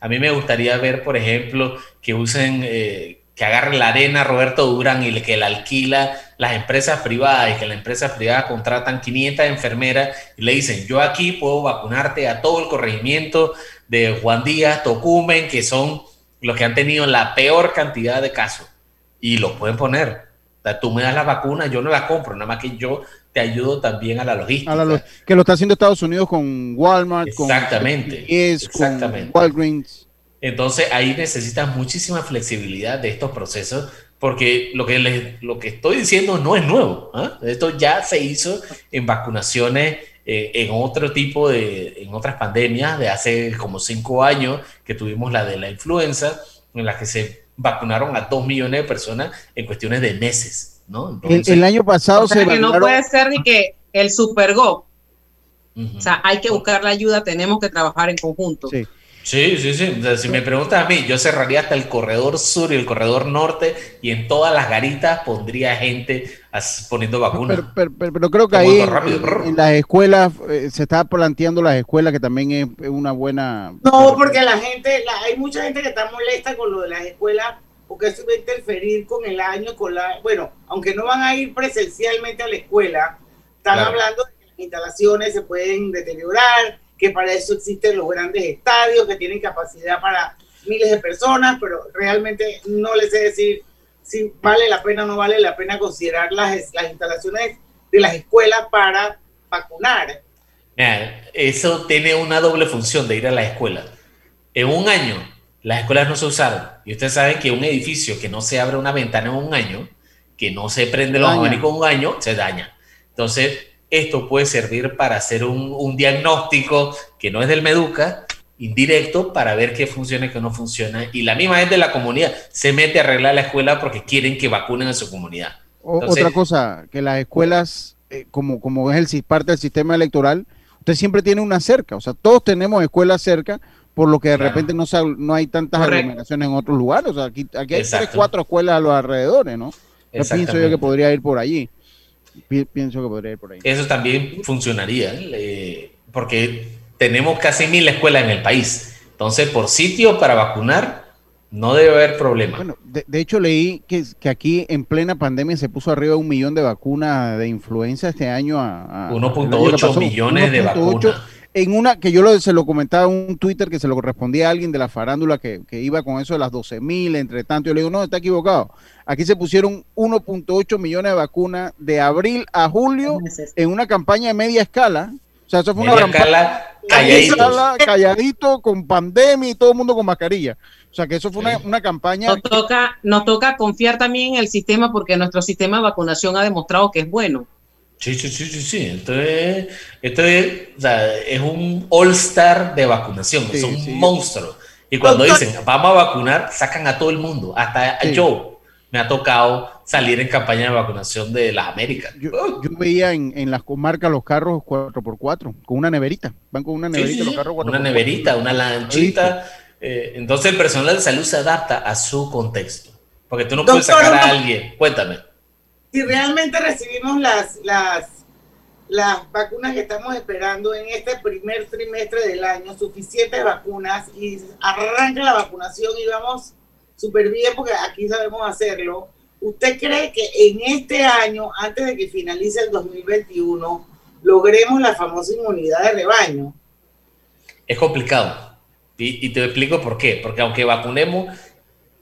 a mí me gustaría ver, por ejemplo, que usen eh, que agarre la arena Roberto Durán y que la alquila las empresas privadas y que las empresas privadas contratan 500 enfermeras y le dicen, yo aquí puedo vacunarte a todo el corregimiento de Juan Díaz, Tocumen, que son los que han tenido la peor cantidad de casos y los pueden poner. tú me das la vacuna, yo no la compro, nada más que yo te ayudo también a la logística. que lo está haciendo Estados Unidos con Walmart, exactamente, con, exactamente. con Walgreens. Entonces ahí necesitas muchísima flexibilidad de estos procesos porque lo que, les, lo que estoy diciendo no es nuevo. ¿ah? Esto ya se hizo en vacunaciones eh, en otro tipo de, en otras pandemias de hace como cinco años que tuvimos la de la influenza, en la que se vacunaron a dos millones de personas en cuestiones de meses. ¿no? el, año pasado se que no puede ser ni que el Supergo. O sea, hay que buscar la ayuda, tenemos que trabajar en conjunto. Sí. Sí, sí, sí. si me preguntas a mí, yo cerraría hasta el corredor sur y el corredor norte y en todas las garitas pondría gente poniendo vacunas. Pero, creo que ahí en, las escuelas eh, se está planteando las escuelas que también es, una buena... No, porque la gente, hay mucha gente que está molesta con lo de las escuelas porque eso va a interferir con el año, con la... Bueno, aunque no van a ir presencialmente a la escuela, están hablando de que las instalaciones se pueden deteriorar que para eso existen los grandes estadios que tienen capacidad para miles de personas, pero realmente no les sé decir si vale la pena o no vale la pena considerar las, las instalaciones de las escuelas para vacunar. eso tiene una doble función de ir a la escuela. En un año, las escuelas no se usaron. Y ustedes saben que un edificio que no se abre una ventana en un año, que no se prende los abanicos en un año, se daña. Entonces, esto puede servir para hacer un, diagnóstico que no es del Meduca, indirecto, para ver qué funciona y qué no funciona. Y la misma gente de la comunidad se mete a arreglar la escuela porque quieren que vacunen a su comunidad. otra cosa, que las escuelas, eh, como, como es el, parte del sistema electoral, usted siempre tiene una cerca, o sea, todos tenemos escuelas cerca por lo que de repente no, no hay tantas aglomeraciones en otros lugares. O sea, aquí, aquí hay tres, cuatro escuelas a los alrededores, ¿no? Yo pienso yo que podría ir por allí. Pienso que podría ir por ahí. Eso también funcionaría, porque tenemos casi mil escuelas en el país. Entonces, por sitio para vacunar, no debe haber problema. Bueno, de, hecho leí que, que, aquí en plena pandemia se puso arriba un millón de vacunas de influenza este año a... 1.8 millones de vacunas en una que yo lo, se lo comentaba en un Twitter que se lo respondía a alguien de la farándula que, iba con eso de las 12 mil, entre tanto, yo le digo, no, está equivocado. Aquí se pusieron 1.8 millones de vacunas de abril a julio en una campaña de media escala. O sea, eso fue una campaña calladito. calladito, con pandemia y todo el mundo con mascarilla. O sea, que eso fue una, una campaña. Nos toca, nos toca confiar también en el sistema porque nuestro sistema de vacunación ha demostrado que es bueno. Sí, sí, sí, sí, sí. Esto es, esto es, o sea, es un all-star de vacunación, es un monstruo. Y cuando dicen, vamos a vacunar, sacan a todo el mundo, hasta yo me ha tocado salir en campaña de vacunación de las Américas. Yo, veía en, en, las comarcas los carros 4x4, con una neverita. Van con una neverita los carros 4x4. Una neverita, una lanchita. Eh, entonces el personal de salud se adapta a su contexto. Porque tú no puedes sacar a alguien. Cuéntame si realmente recibimos las, las, las vacunas que estamos esperando en este primer trimestre del año, suficientes vacunas, y arranca la vacunación y vamos súper bien porque aquí sabemos hacerlo. ¿Usted cree que en este año, antes de que finalice el 2021, logremos la famosa inmunidad de rebaño? Es complicado. Y, y te explico por qué. Porque aunque vacunemos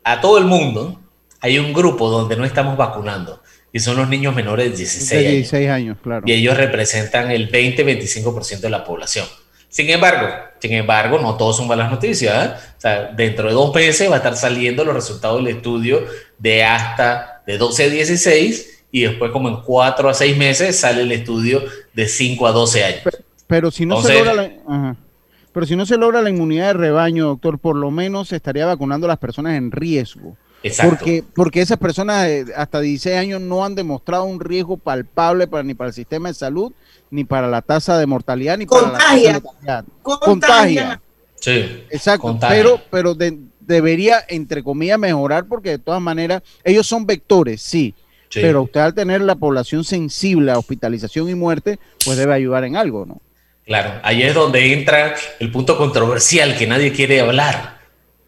a todo el mundo, hay un grupo donde no estamos vacunando y son los niños menores de 16, años. claro. Y ellos representan el 20-25% de la población. Sin embargo, sin embargo, no todos son malas noticias. ¿eh? O sea, dentro de dos meses va a estar saliendo los resultados del estudio de hasta de 12 a 16 y después como en 4 a 6 meses sale el estudio de 5 a 12 años. Pero, si no se logra la, pero si no se logra la inmunidad de rebaño, doctor, por lo menos se estaría vacunando a las personas en riesgo. Porque, porque esas personas hasta 16 años no han demostrado un riesgo palpable para, ni para el sistema de salud, ni para la tasa de mortalidad, ni para la tasa de mortalidad. Contagia. Sí. Exacto. Pero, pero debería, entre comillas, mejorar porque de todas maneras ellos son vectores, sí. Pero usted al tener la población sensible a hospitalización y muerte, pues debe ayudar en algo, ¿no? Claro, ahí es donde entra el punto controversial que nadie quiere hablar.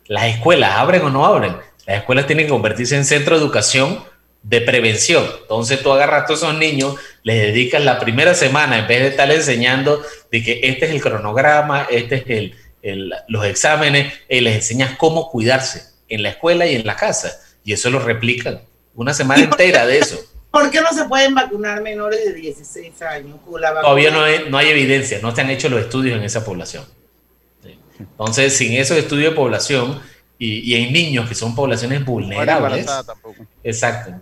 ¿Las escuelas abren o no abren? Las escuelas tienen que convertirse en centro de educación de prevención. Entonces tú agarras a todos esos niños, les dedicas la primera semana, en vez de estar enseñando de que este es el cronograma, este es el, el los exámenes, y les enseñas cómo cuidarse en la escuela y en la casa. Y eso lo replican. Una semana entera de eso. ¿Por qué no se pueden vacunar menores de 16 años? Todavía no hay, no hay evidencia, no se han hecho los estudios en esa población. Entonces, sin esos estudios de población, y, hay niños que son poblaciones vulnerables. Exacto.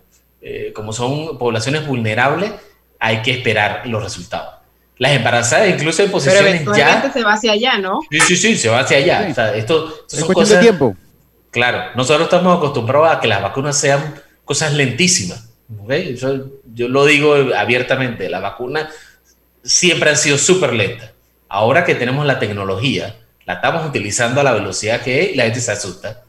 Eh, como son poblaciones vulnerables, hay que esperar los resultados. Las embarazadas, incluso en posiciones ya. se va hacia allá, ¿no? Sí, sí, sí, se va hacia allá. O sea, esto, son cosas. De tiempo. Claro, nosotros estamos acostumbrados a que las vacunas sean cosas lentísimas. Yo, yo lo digo abiertamente, las vacunas siempre han sido súper lentas. Ahora que tenemos la tecnología, la estamos utilizando a la velocidad que es y la gente se asusta,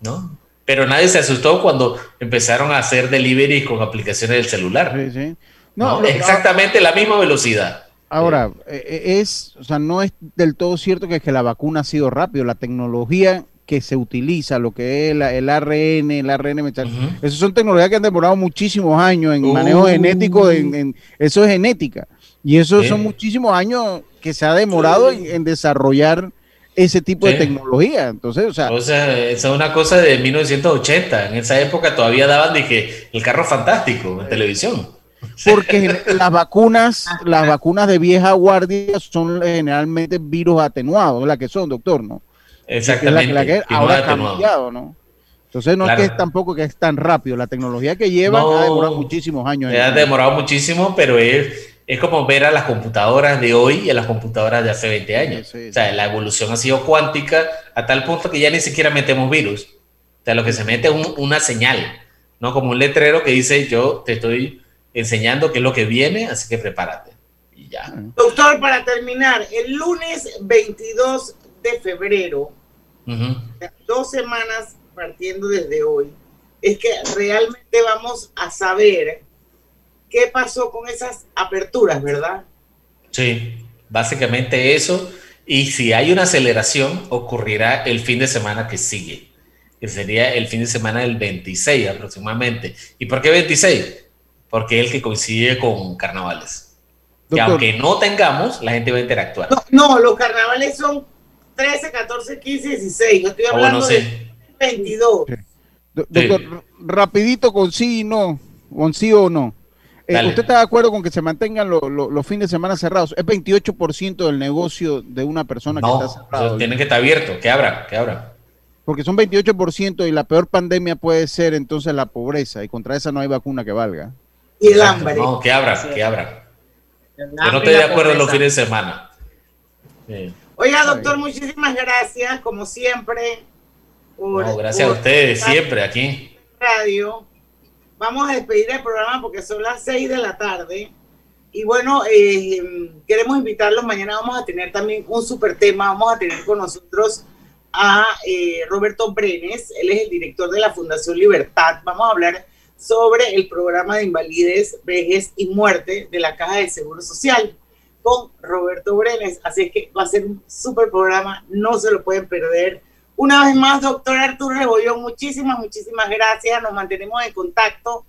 ¿no? Pero nadie se asustó cuando empezaron a hacer delivery con aplicaciones del celular. Sí, sí. No, exactamente la misma velocidad. Ahora, eh, eh, es, o sea, no es del todo cierto que, que la vacuna ha sido rápido. La tecnología que se utiliza, lo que es el ARN, el ARN metal, esas son tecnologías que han demorado muchísimos años en manejo uh. genético, en, eso es genética. Y eso son muchísimos años que se ha demorado en desarrollar ese tipo de tecnología. Entonces, o sea, o sea, esa es una cosa de 1980. En esa época todavía daban dije, el carro fantástico en televisión. Porque las vacunas, las vacunas de vieja guardia son generalmente virus atenuados, la que son, doctor, ¿no? Exactamente. La, que ahora ha cambiado, ¿no? Entonces no es que es tampoco que es tan rápido. La tecnología que lleva ha demorado muchísimos años. Ha demorado muchísimo, pero es es como ver a las computadoras de hoy y a las computadoras de hace 20 años. O sea, la evolución ha sido cuántica a tal punto que ya ni siquiera metemos virus. O sea, lo que se mete es una señal, ¿no? Como un letrero que dice, yo te estoy enseñando qué es lo que viene, así que prepárate. Y ya. Doctor, para terminar, el lunes 22 de febrero, dos semanas partiendo desde hoy, es que realmente vamos a saber qué pasó con esas aperturas, ¿verdad? Sí, básicamente eso. Y si hay una aceleración, ocurrirá el fin de semana que sigue, que sería el fin de semana del 26 aproximadamente. ¿Y por qué 26? Porque es el que coincide con carnavales. que aunque no tengamos, la gente va a interactuar. No, los carnavales son 13, 14, 15, 16. Yo estoy ah, hablando de 22. Doctor, rapidito con sí y no, con sí o no. Eh, ¿Usted está de acuerdo con que se mantengan los fines de semana cerrados? Es 28% del negocio de una persona que está cerrado. Tienen que estar abierto, que abran, que abran. Porque son 28% y la peor pandemia puede ser entonces la pobreza y contra esa no hay vacuna que valga. Y el hambre. No, que abran, que abran. Yo no estoy de acuerdo en los fines de semana. Oiga, doctor, muchísimas gracias, como siempre. gracias a ustedes, siempre aquí. Radio vamos a despedir el programa porque son las 6 de la tarde. Y bueno, eh, queremos invitarlos. Mañana vamos a tener también un super tema. Vamos a tener con nosotros a eh, Roberto Brenes. Él es el director de la Fundación Libertad. Vamos a hablar sobre el programa de invalidez, vejez y muerte de la Caja de Seguro Social con Roberto Brenes. Así que va a ser un super programa. No se lo pueden perder. Una vez más, doctor Arturo Rebollón, muchísimas, muchísimas gracias. Nos mantenemos en contacto.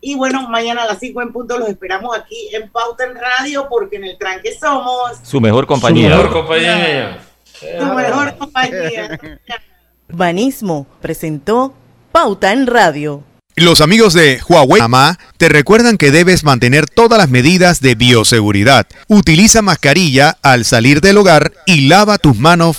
Y bueno, mañana a las 5 en punto los esperamos aquí en Pauta en Radio, porque en el tranque somos su mejor compañía. Su mejor compañía. Su mejor compañía. Urbanismo presentó Pauta en Radio. Los amigos de Huawei Mamá te recuerdan que debes mantener todas las medidas de bioseguridad. Utiliza mascarilla al salir del hogar y lava tus manos